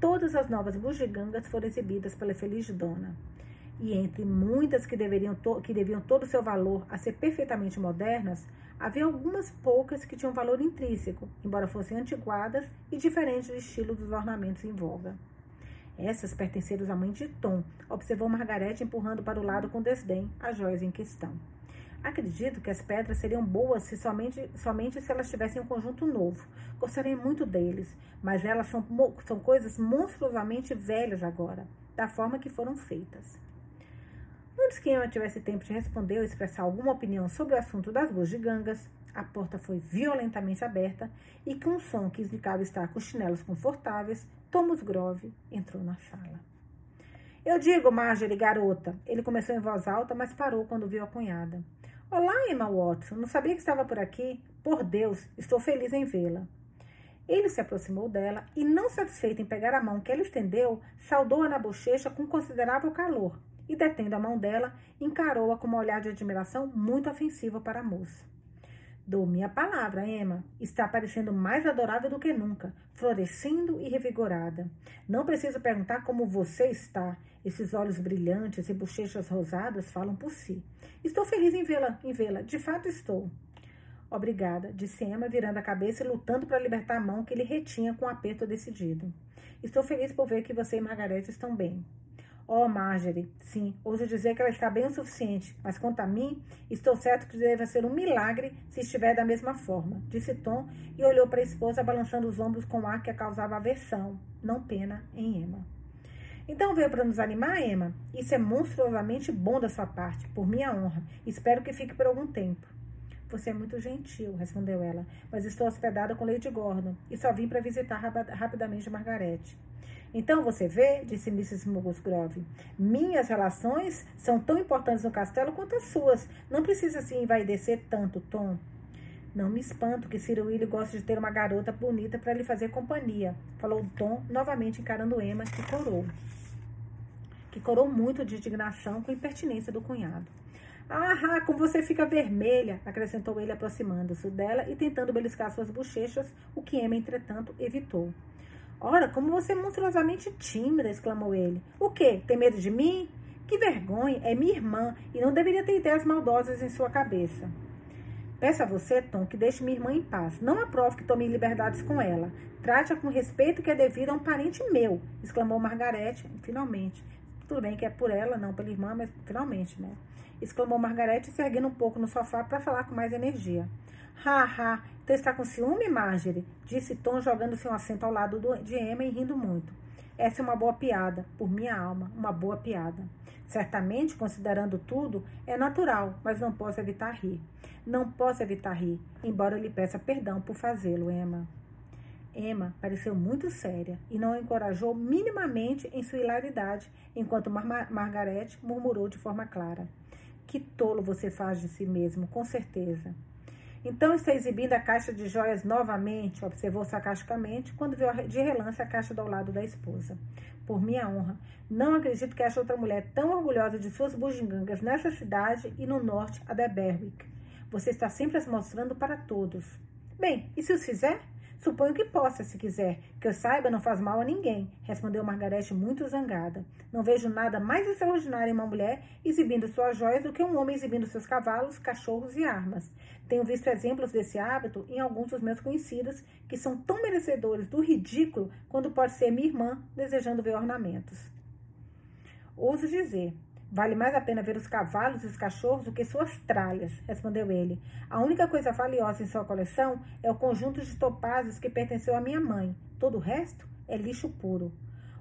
Speaker 1: todas as novas bugigangas foram exibidas pela feliz dona. E entre muitas que, deveriam que deviam todo o seu valor a ser perfeitamente modernas, havia algumas poucas que tinham valor intrínseco, embora fossem antiguadas e diferentes do estilo dos ornamentos em voga. Essas pertenceram à mãe de Tom, observou Margarete empurrando para o lado com desdém as joias em questão. Acredito que as pedras seriam boas se somente, somente se elas tivessem um conjunto novo. Gostaria muito deles, mas elas são, são coisas monstruosamente velhas agora, da forma que foram feitas. Antes que Emma tivesse tempo de responder ou expressar alguma opinião sobre o assunto das bugigangas, a porta foi violentamente aberta e, com um som que indicava estar com chinelos confortáveis, Thomas Grove entrou na sala. Eu digo, Marjorie, garota. Ele começou em voz alta, mas parou quando viu a cunhada. Olá, Emma Watson. Não sabia que estava por aqui? Por Deus, estou feliz em vê-la. Ele se aproximou dela e, não satisfeito em pegar a mão que ela estendeu, saudou-a na bochecha com considerável calor e, detendo a mão dela, encarou-a com um olhar de admiração muito ofensivo para a moça. Dou minha palavra, Emma. Está parecendo mais adorável do que nunca, florescendo e revigorada. Não preciso perguntar como você está. Esses olhos brilhantes e bochechas rosadas falam por si. Estou feliz em vê-la, em vê-la. De fato estou. Obrigada, disse Emma, virando a cabeça e lutando para libertar a mão que ele retinha com um aperto decidido. Estou feliz por ver que você e Margareth estão bem. Oh, Marjorie, sim, ouso dizer que ela está bem o suficiente, mas quanto a mim, estou certo que deve ser um milagre se estiver da mesma forma, disse Tom e olhou para a esposa balançando os ombros com ar que a causava aversão, não pena, em Emma. Então veio para nos animar, Emma? Isso é monstruosamente bom da sua parte, por minha honra. Espero que fique por algum tempo. Você é muito gentil, respondeu ela, mas estou hospedada com Lady Gordon e só vim para visitar rapidamente Margarete. Então você vê, disse Mrs. Musgrove, minhas relações são tão importantes no castelo quanto as suas. Não precisa se envaidecer tanto, Tom. Não me espanto que Ciro Willy goste de ter uma garota bonita para lhe fazer companhia, falou Tom, novamente encarando Emma, que corou. Que corou muito de indignação com a impertinência do cunhado. Ah, como você fica vermelha, acrescentou ele, aproximando-se dela e tentando beliscar suas bochechas, o que Emma, entretanto, evitou. Ora, como você é monstruosamente tímida, exclamou ele. O quê? Tem medo de mim? Que vergonha! É minha irmã e não deveria ter ideias maldosas em sua cabeça. Peço a você, Tom, que deixe minha irmã em paz. Não aprove que tome liberdades com ela. Trate-a com respeito que é devido a um parente meu, exclamou Margarete, finalmente. Tudo bem que é por ela, não pela irmã, mas finalmente, né? Exclamou Margarete, se erguendo um pouco no sofá para falar com mais energia. Ha, ha, então está com ciúme, Marjorie? Disse Tom, jogando seu assento ao lado do, de Emma e rindo muito. Essa é uma boa piada, por minha alma, uma boa piada. Certamente, considerando tudo, é natural, mas não posso evitar rir. Não posso evitar rir, embora lhe peça perdão por fazê-lo, Emma. Emma pareceu muito séria e não a encorajou minimamente em sua hilaridade, enquanto Mar Margarete murmurou de forma clara. Que tolo você faz de si mesmo, com certeza. Então está exibindo a caixa de joias novamente, observou sarcasticamente, quando viu de relance a caixa do lado da esposa. Por minha honra, não acredito que ache outra mulher tão orgulhosa de suas bugigangas nessa cidade e no norte, a Berwick. Você está sempre as mostrando para todos. Bem, e se os fizer? Suponho que possa, se quiser. Que eu saiba, não faz mal a ninguém, respondeu Margarete muito zangada. Não vejo nada mais extraordinário em uma mulher exibindo suas joias do que um homem exibindo seus cavalos, cachorros e armas. Tenho visto exemplos desse hábito em alguns dos meus conhecidos, que são tão merecedores do ridículo quando pode ser minha irmã desejando ver ornamentos. Ouso dizer, Vale mais a pena ver os cavalos e os cachorros do que suas tralhas, respondeu ele. A única coisa valiosa em sua coleção é o conjunto de topazes que pertenceu à minha mãe. Todo o resto é lixo puro.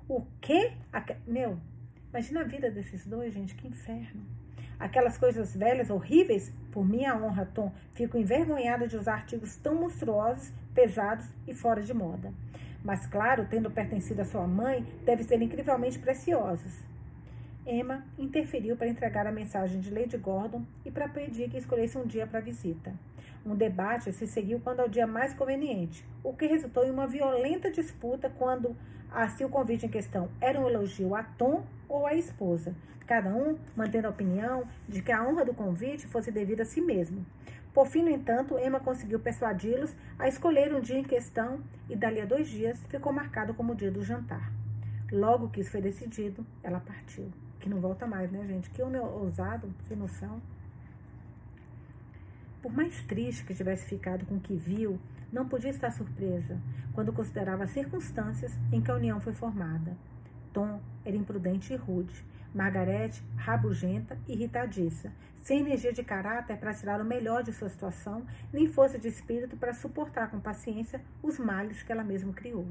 Speaker 1: O quê? Aque... Meu, imagina a vida desses dois, gente, que inferno. Aquelas coisas velhas, horríveis, por minha honra, Tom, fico envergonhada de usar artigos tão monstruosos, pesados e fora de moda. Mas, claro, tendo pertencido à sua mãe, devem ser incrivelmente preciosos. Emma interferiu para entregar a mensagem de Lady Gordon e para pedir que escolhesse um dia para a visita. Um debate se seguiu quando ao dia mais conveniente, o que resultou em uma violenta disputa quando se o convite em questão era um elogio a Tom ou à esposa, cada um mantendo a opinião de que a honra do convite fosse devida a si mesmo. Por fim, no entanto, Emma conseguiu persuadi-los a escolher um dia em questão e, dali a dois dias, ficou marcado como o dia do jantar. Logo que isso foi decidido, ela partiu. Que não volta mais, né, gente? Que homem ousado, sem noção. Por mais triste que tivesse ficado com o que viu, não podia estar surpresa quando considerava as circunstâncias em que a união foi formada. Tom era imprudente e rude, Margarete, rabugenta e irritadiça, sem energia de caráter para tirar o melhor de sua situação, nem força de espírito para suportar com paciência os males que ela mesma criou.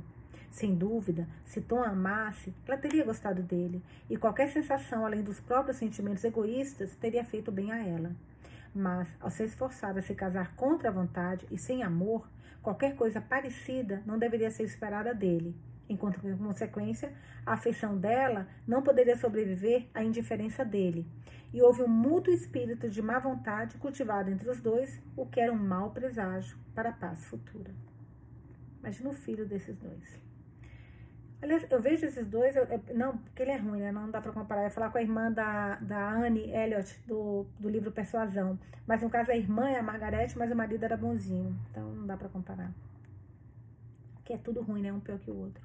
Speaker 1: Sem dúvida, se Tom amasse, ela teria gostado dele, e qualquer sensação além dos próprios sentimentos egoístas teria feito bem a ela. Mas, ao ser esforçada a se casar contra a vontade e sem amor, qualquer coisa parecida não deveria ser esperada dele, enquanto, por consequência, a afeição dela não poderia sobreviver à indiferença dele. E houve um mútuo espírito de má vontade cultivado entre os dois, o que era um mau presságio para a paz futura. Imagina o filho desses dois. Aliás, eu vejo esses dois, eu, eu, não, porque ele é ruim, né? Não dá pra comparar. Eu ia falar com a irmã da, da Anne Elliot, do, do livro Persuasão. Mas no caso, a irmã é a Margarete, mas o marido era bonzinho. Então não dá pra comparar. Que é tudo ruim, né? Um pior que o outro.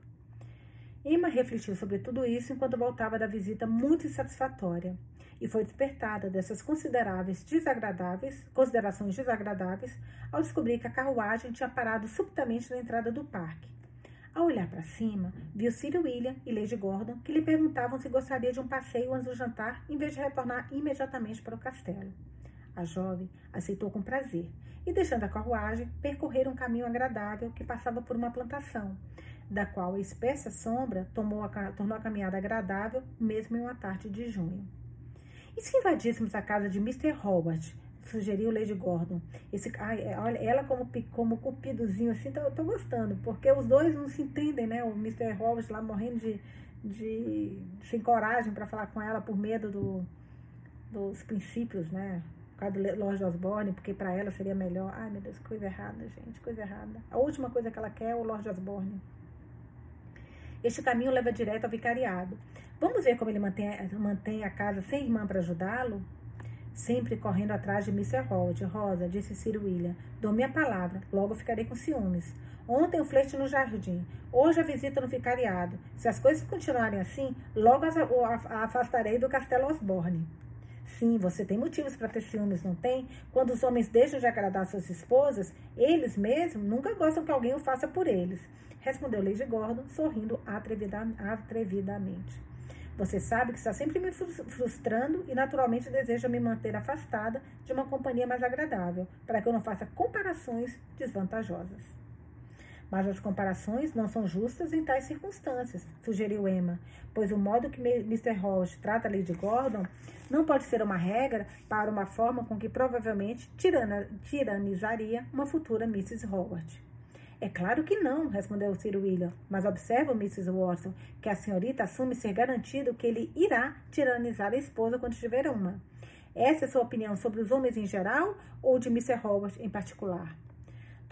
Speaker 1: Emma refletiu sobre tudo isso enquanto voltava da visita muito insatisfatória e foi despertada dessas consideráveis desagradáveis, considerações desagradáveis ao descobrir que a carruagem tinha parado subitamente na entrada do parque. Ao olhar para cima, viu Sir William e Lady Gordon que lhe perguntavam se gostaria de um passeio antes do jantar em vez de retornar imediatamente para o castelo. A jovem aceitou com prazer e, deixando a carruagem, percorreram um caminho agradável que passava por uma plantação, da qual a espessa sombra a, tornou a caminhada agradável, mesmo em uma tarde de junho. E se invadíssemos a casa de Mr. Howard? Sugeriu Lady Gordon. Esse, ai, é, olha, ela como, como cupidozinho assim, tô, tô gostando, porque os dois não se entendem, né? O Mr. Howard lá morrendo de, de sem coragem para falar com ela por medo do, dos princípios, né? Por causa do Lord Osborne, porque para ela seria melhor. Ai, meu Deus, coisa errada, gente, coisa errada. A última coisa que ela quer é o Lord Osborne. Este caminho leva direto ao vicariado. Vamos ver como ele mantém, mantém a casa sem irmã para ajudá-lo? Sempre correndo atrás de Mr. Holt. Rosa, disse Sir William, dou minha palavra, logo ficarei com ciúmes. Ontem o flerte no jardim, hoje a visita no vicariado. Se as coisas continuarem assim, logo a afastarei do castelo Osborne. Sim, você tem motivos para ter ciúmes, não tem? Quando os homens deixam de agradar suas esposas, eles mesmos nunca gostam que alguém o faça por eles respondeu Lady Gordon, sorrindo atrevidamente. Você sabe que está sempre me frustrando e naturalmente deseja me manter afastada de uma companhia mais agradável, para que eu não faça comparações desvantajosas. Mas as comparações não são justas em tais circunstâncias, sugeriu Emma, pois o modo que Mr. Holt trata Lady Gordon não pode ser uma regra para uma forma com que provavelmente tirana, tiranizaria uma futura Mrs. Howard. É claro que não, respondeu Sir William. Mas observa, Mrs. Watson, que a senhorita assume ser garantido que ele irá tiranizar a esposa quando tiver uma. Essa é sua opinião sobre os homens em geral ou de Mr. Howard em particular?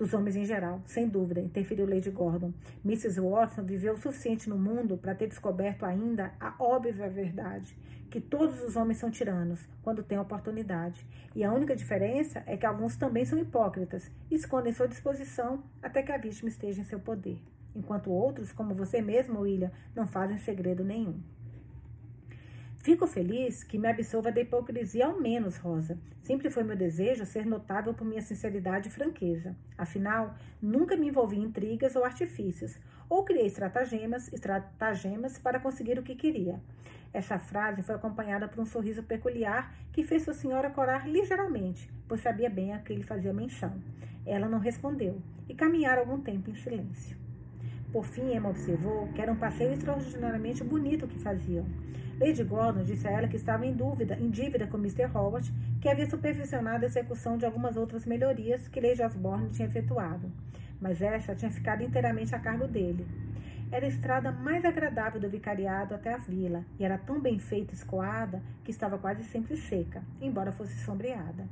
Speaker 1: Dos homens em geral, sem dúvida, interferiu Lady Gordon. Mrs. Watson viveu o suficiente no mundo para ter descoberto ainda a óbvia verdade que todos os homens são tiranos quando têm oportunidade. E a única diferença é que alguns também são hipócritas e escondem sua disposição até que a vítima esteja em seu poder, enquanto outros, como você mesmo, William, não fazem segredo nenhum. Fico feliz que me absolva da hipocrisia ao menos, Rosa. Sempre foi meu desejo ser notável por minha sinceridade e franqueza. Afinal, nunca me envolvi em intrigas ou artifícios, ou criei estratagemas, estratagemas para conseguir o que queria. Essa frase foi acompanhada por um sorriso peculiar que fez sua senhora corar ligeiramente, pois sabia bem a que ele fazia menção. Ela não respondeu e caminharam algum tempo em silêncio. Por fim, Emma observou que era um passeio extraordinariamente bonito que faziam. Lady Gordon disse a ela que estava em dúvida, em dívida com Mr. Howard, que havia supervisionado a execução de algumas outras melhorias que Lady Osborne tinha efetuado, mas essa tinha ficado inteiramente a cargo dele. Era a estrada mais agradável do vicariado até a vila, e era tão bem feita e escoada que estava quase sempre seca, embora fosse sombreada.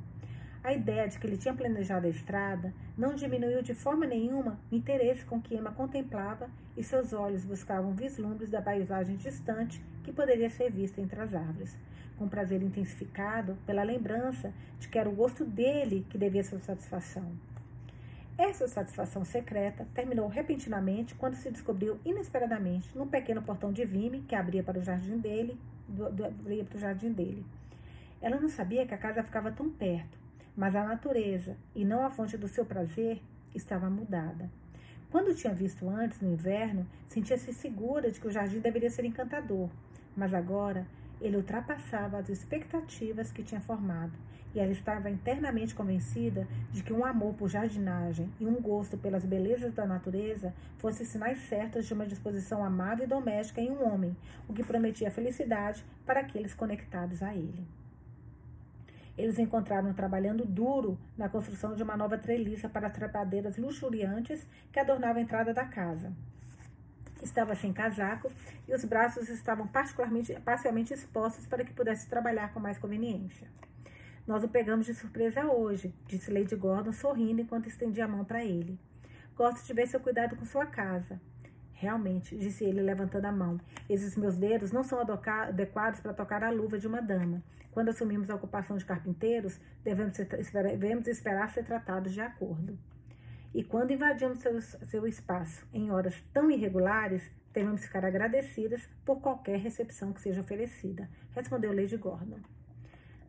Speaker 1: A ideia de que ele tinha planejado a estrada não diminuiu de forma nenhuma o interesse com que Emma contemplava e seus olhos buscavam vislumbres da paisagem distante que poderia ser vista entre as árvores, com prazer intensificado pela lembrança de que era o gosto dele que devia sua satisfação. Essa satisfação secreta terminou repentinamente quando se descobriu inesperadamente num pequeno portão de vime que abria para o jardim dele, do, do, abria para o jardim dele. Ela não sabia que a casa ficava tão perto, mas a natureza, e não a fonte do seu prazer, estava mudada. Quando tinha visto antes, no inverno, sentia-se segura de que o jardim deveria ser encantador, mas agora ele ultrapassava as expectativas que tinha formado, e ela estava internamente convencida de que um amor por jardinagem e um gosto pelas belezas da natureza fossem sinais certos de uma disposição amável e doméstica em um homem, o que prometia felicidade para aqueles conectados a ele. Eles encontraram trabalhando duro na construção de uma nova treliça para as trepadeiras luxuriantes que adornavam a entrada da casa. Estava sem casaco e os braços estavam particularmente, parcialmente expostos para que pudesse trabalhar com mais conveniência. Nós o pegamos de surpresa hoje, disse Lady Gordon, sorrindo enquanto estendia a mão para ele. Gosto de ver seu cuidado com sua casa. Realmente, disse ele, levantando a mão. Esses meus dedos não são adequados para tocar a luva de uma dama. Quando assumimos a ocupação de carpinteiros, devemos, ser, devemos esperar ser tratados de acordo. E quando invadimos seu, seu espaço em horas tão irregulares, devemos ficar agradecidas por qualquer recepção que seja oferecida, respondeu Lady Gordon.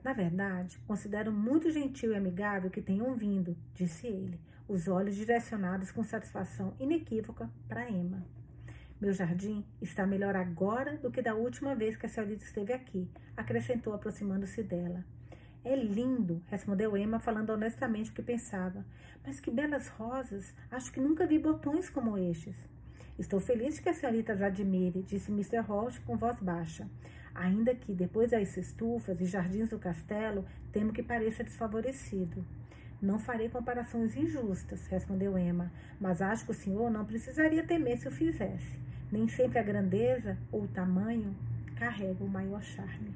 Speaker 1: Na verdade, considero muito gentil e amigável que tenham vindo, disse ele, os olhos direcionados com satisfação inequívoca para Emma. Meu jardim está melhor agora do que da última vez que a senhorita esteve aqui, acrescentou, aproximando-se dela. É lindo, respondeu Emma, falando honestamente o que pensava. Mas que belas rosas! Acho que nunca vi botões como estes. Estou feliz que a senhorita as admire, disse Mr. Roche com voz baixa. Ainda que, depois das estufas e jardins do castelo, temo que pareça desfavorecido. Não farei comparações injustas, respondeu Emma, mas acho que o senhor não precisaria temer se o fizesse. Nem sempre a grandeza ou o tamanho carrega o maior charme.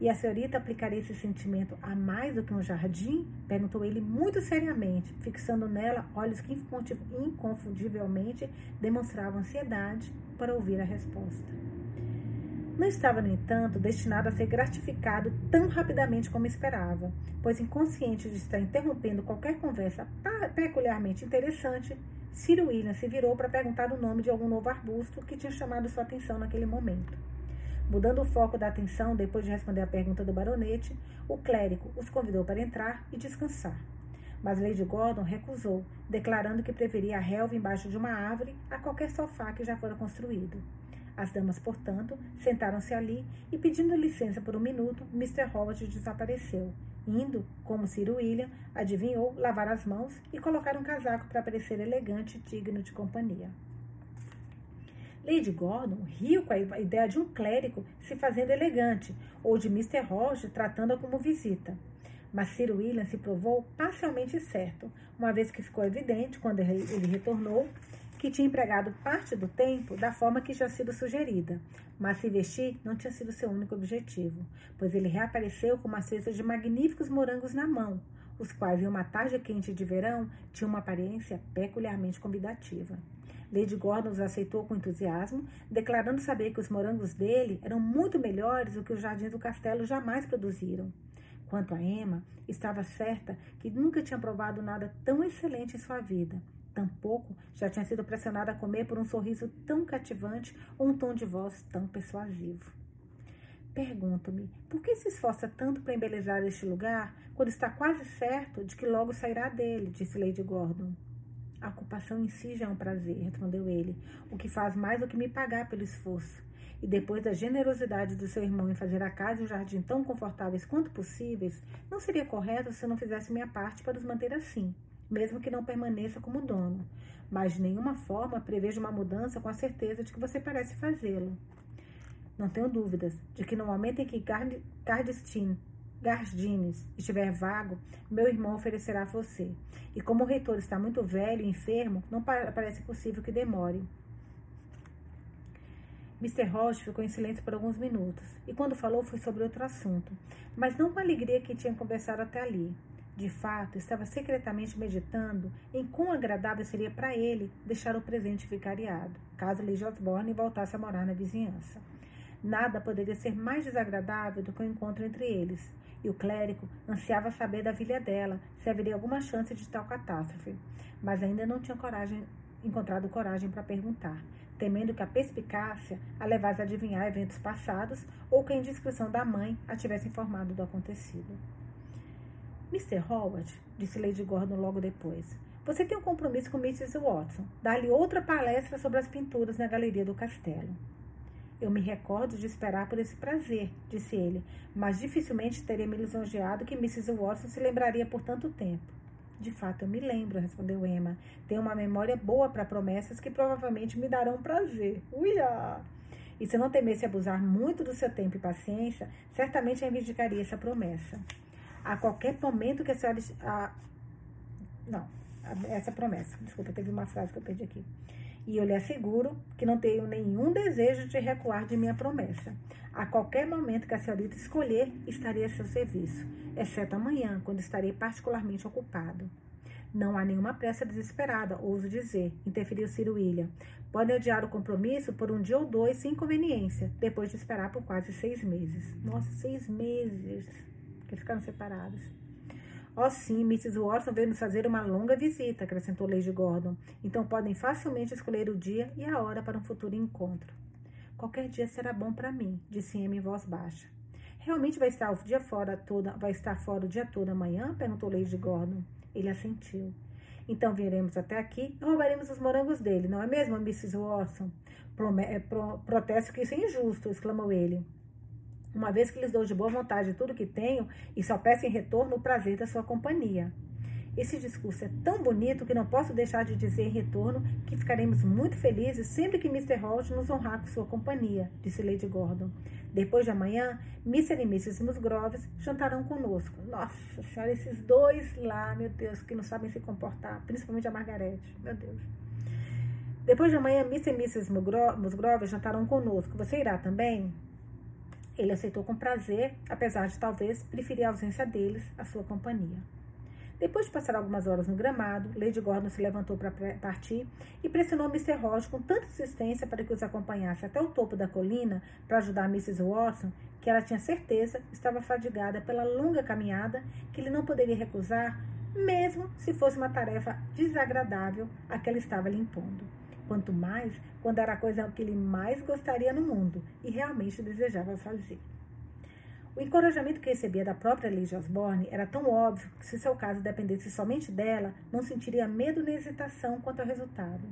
Speaker 1: E a senhorita aplicaria esse sentimento a mais do que um jardim? Perguntou ele muito seriamente, fixando nela olhos que inconfundivelmente demonstravam ansiedade para ouvir a resposta. Não estava, no entanto, destinado a ser gratificado tão rapidamente como esperava, pois, inconsciente de estar interrompendo qualquer conversa peculiarmente interessante, Ciro William se virou para perguntar o nome de algum novo arbusto que tinha chamado sua atenção naquele momento. Mudando o foco da atenção depois de responder a pergunta do baronete, o clérigo os convidou para entrar e descansar. Mas Lady Gordon recusou, declarando que preferia a relva embaixo de uma árvore a qualquer sofá que já fora construído. As damas, portanto, sentaram-se ali e, pedindo licença por um minuto, Mr. Howard desapareceu, indo, como Sir William adivinhou, lavar as mãos e colocar um casaco para parecer elegante e digno de companhia. Lady Gordon riu com a ideia de um clérigo se fazendo elegante, ou de Mr. Roche tratando-a como visita. Mas Sir William se provou parcialmente certo, uma vez que ficou evidente, quando ele retornou, que tinha empregado parte do tempo da forma que tinha sido sugerida, mas se vestir não tinha sido seu único objetivo, pois ele reapareceu com uma cesta de magníficos morangos na mão, os quais, em uma tarde quente de verão, tinham uma aparência peculiarmente convidativa. Lady Gordon os aceitou com entusiasmo, declarando saber que os morangos dele eram muito melhores do que os jardins do castelo jamais produziram. Quanto a Emma, estava certa que nunca tinha provado nada tão excelente em sua vida Tampouco já tinha sido pressionada a comer por um sorriso tão cativante ou um tom de voz tão persuasivo. Pergunto-me, por que se esforça tanto para embelezar este lugar quando está quase certo de que logo sairá dele? disse Lady Gordon. A ocupação em si já é um prazer, respondeu ele, o que faz mais do que me pagar pelo esforço. E depois da generosidade do seu irmão em fazer a casa e o jardim tão confortáveis quanto possíveis, não seria correto se eu não fizesse minha parte para os manter assim mesmo que não permaneça como dono, mas de nenhuma forma prevejo uma mudança com a certeza de que você parece fazê-lo. Não tenho dúvidas de que no momento em que Gardestin, Gardines estiver vago, meu irmão oferecerá a você. E como o reitor está muito velho e enfermo, não parece possível que demore. Mr. Roche ficou em silêncio por alguns minutos, e quando falou foi sobre outro assunto, mas não com a alegria que tinha conversado até ali. De fato, estava secretamente meditando em quão agradável seria para ele deixar o presente vicariado, caso Lady Osborne voltasse a morar na vizinhança. Nada poderia ser mais desagradável do que o um encontro entre eles, e o clérigo ansiava saber da filha dela se haveria alguma chance de tal catástrofe, mas ainda não tinha coragem, encontrado coragem para perguntar, temendo que a perspicácia a levasse a adivinhar eventos passados ou que a indiscrição da mãe a tivesse informado do acontecido. Mr. Howard, disse Lady Gordon logo depois, você tem um compromisso com Mrs. Watson. Dá-lhe outra palestra sobre as pinturas na galeria do castelo. Eu me recordo de esperar por esse prazer, disse ele, mas dificilmente teria me lisonjeado que Mrs. Watson se lembraria por tanto tempo. De fato, eu me lembro, respondeu Emma. Tenho uma memória boa para promessas que provavelmente me darão prazer. Uia! E se não temesse abusar muito do seu tempo e paciência, certamente reivindicaria essa promessa. A qualquer momento que a senhora. A, não, essa promessa. Desculpa, teve uma frase que eu perdi aqui. E eu lhe asseguro que não tenho nenhum desejo de recuar de minha promessa. A qualquer momento que a senhorita escolher, estarei a seu serviço, exceto amanhã, quando estarei particularmente ocupado. Não há nenhuma pressa desesperada, ouso dizer, interferiu Sir William. Podem adiar o compromisso por um dia ou dois sem inconveniência, depois de esperar por quase seis meses. Nossa, seis meses que ficaram separados. Oh, sim, Mrs. Watson veio nos fazer uma longa visita, acrescentou Lady Gordon. Então podem facilmente escolher o dia e a hora para um futuro encontro. Qualquer dia será bom para mim, disse Emma em voz baixa. Realmente vai estar o dia fora toda, vai estar fora o dia todo amanhã? perguntou Lady Gordon. Ele assentiu. Então viremos até aqui e roubaremos os morangos dele, não é mesmo, Mrs. Watson? Prome é, pro protesto que isso é injusto, exclamou ele uma vez que lhes dou de boa vontade tudo que tenho e só peço em retorno o prazer da sua companhia. Esse discurso é tão bonito que não posso deixar de dizer em retorno que ficaremos muito felizes sempre que Mr. Holt nos honrar com sua companhia, disse Lady Gordon. Depois de amanhã, Mr. e Mrs. Musgroves jantarão conosco. Nossa senhora, esses dois lá, meu Deus, que não sabem se comportar, principalmente a Margarete, meu Deus. Depois de amanhã, Mr. e Mrs. Musgroves jantarão conosco. Você irá também? Ele aceitou com prazer, apesar de talvez preferir a ausência deles à sua companhia. Depois de passar algumas horas no gramado, Lady Gordon se levantou para partir e pressionou Mr. Ross com tanta insistência para que os acompanhasse até o topo da colina para ajudar Mrs. Watson, que ela tinha certeza estava fadigada pela longa caminhada que ele não poderia recusar, mesmo se fosse uma tarefa desagradável a que ela estava lhe impondo quanto mais quando era a coisa que ele mais gostaria no mundo e realmente desejava fazer. O encorajamento que recebia da própria Lady Osborne era tão óbvio que, se seu caso dependesse somente dela, não sentiria medo nem hesitação quanto ao resultado.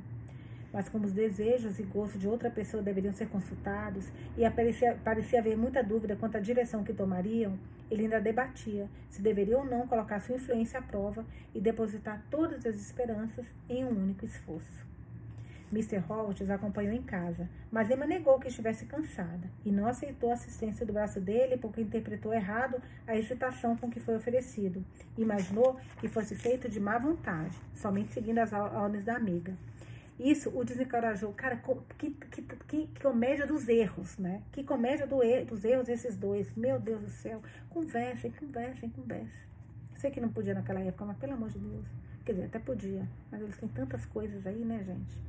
Speaker 1: Mas como os desejos e gostos de outra pessoa deveriam ser consultados e parecia, parecia haver muita dúvida quanto à direção que tomariam, ele ainda debatia se deveria ou não colocar sua influência à prova e depositar todas as esperanças em um único esforço. Mr. Holt os acompanhou em casa, mas Emma negou que estivesse cansada e não aceitou a assistência do braço dele porque interpretou errado a excitação com que foi oferecido. Imaginou que fosse feito de má vontade, somente seguindo as ordens da amiga. Isso o desencorajou. Cara, que, que, que, que comédia dos erros, né? Que comédia do er, dos erros esses dois. Meu Deus do céu. Conversem, conversem, conversem. Sei que não podia naquela época, mas pelo amor de Deus. Quer dizer, até podia. Mas eles têm tantas coisas aí, né, gente?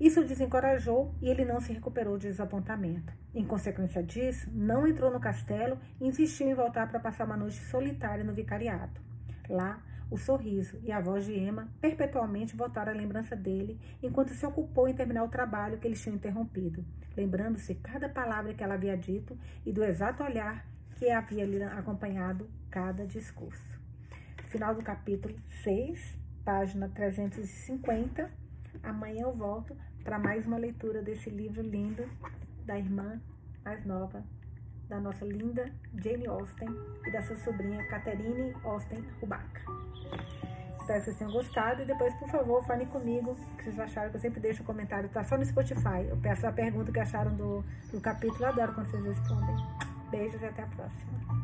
Speaker 1: Isso o desencorajou e ele não se recuperou de desapontamento. Em consequência disso, não entrou no castelo e insistiu em voltar para passar uma noite solitária no vicariato. Lá, o sorriso e a voz de Emma perpetualmente voltaram à lembrança dele enquanto se ocupou em terminar o trabalho que eles tinham interrompido, lembrando-se cada palavra que ela havia dito e do exato olhar que havia lhe acompanhado cada discurso. Final do capítulo 6, página 350 Amanhã eu volto para mais uma leitura desse livro lindo da irmã mais nova da nossa linda Jane Austen e da sua sobrinha Catherine Austen Rubaca. Espero que vocês tenham gostado e depois, por favor, falem comigo o que vocês acharam, que eu sempre deixo um comentário, tá só no Spotify. Eu peço a pergunta que acharam do, do capítulo, eu adoro quando vocês respondem. Beijos e até a próxima.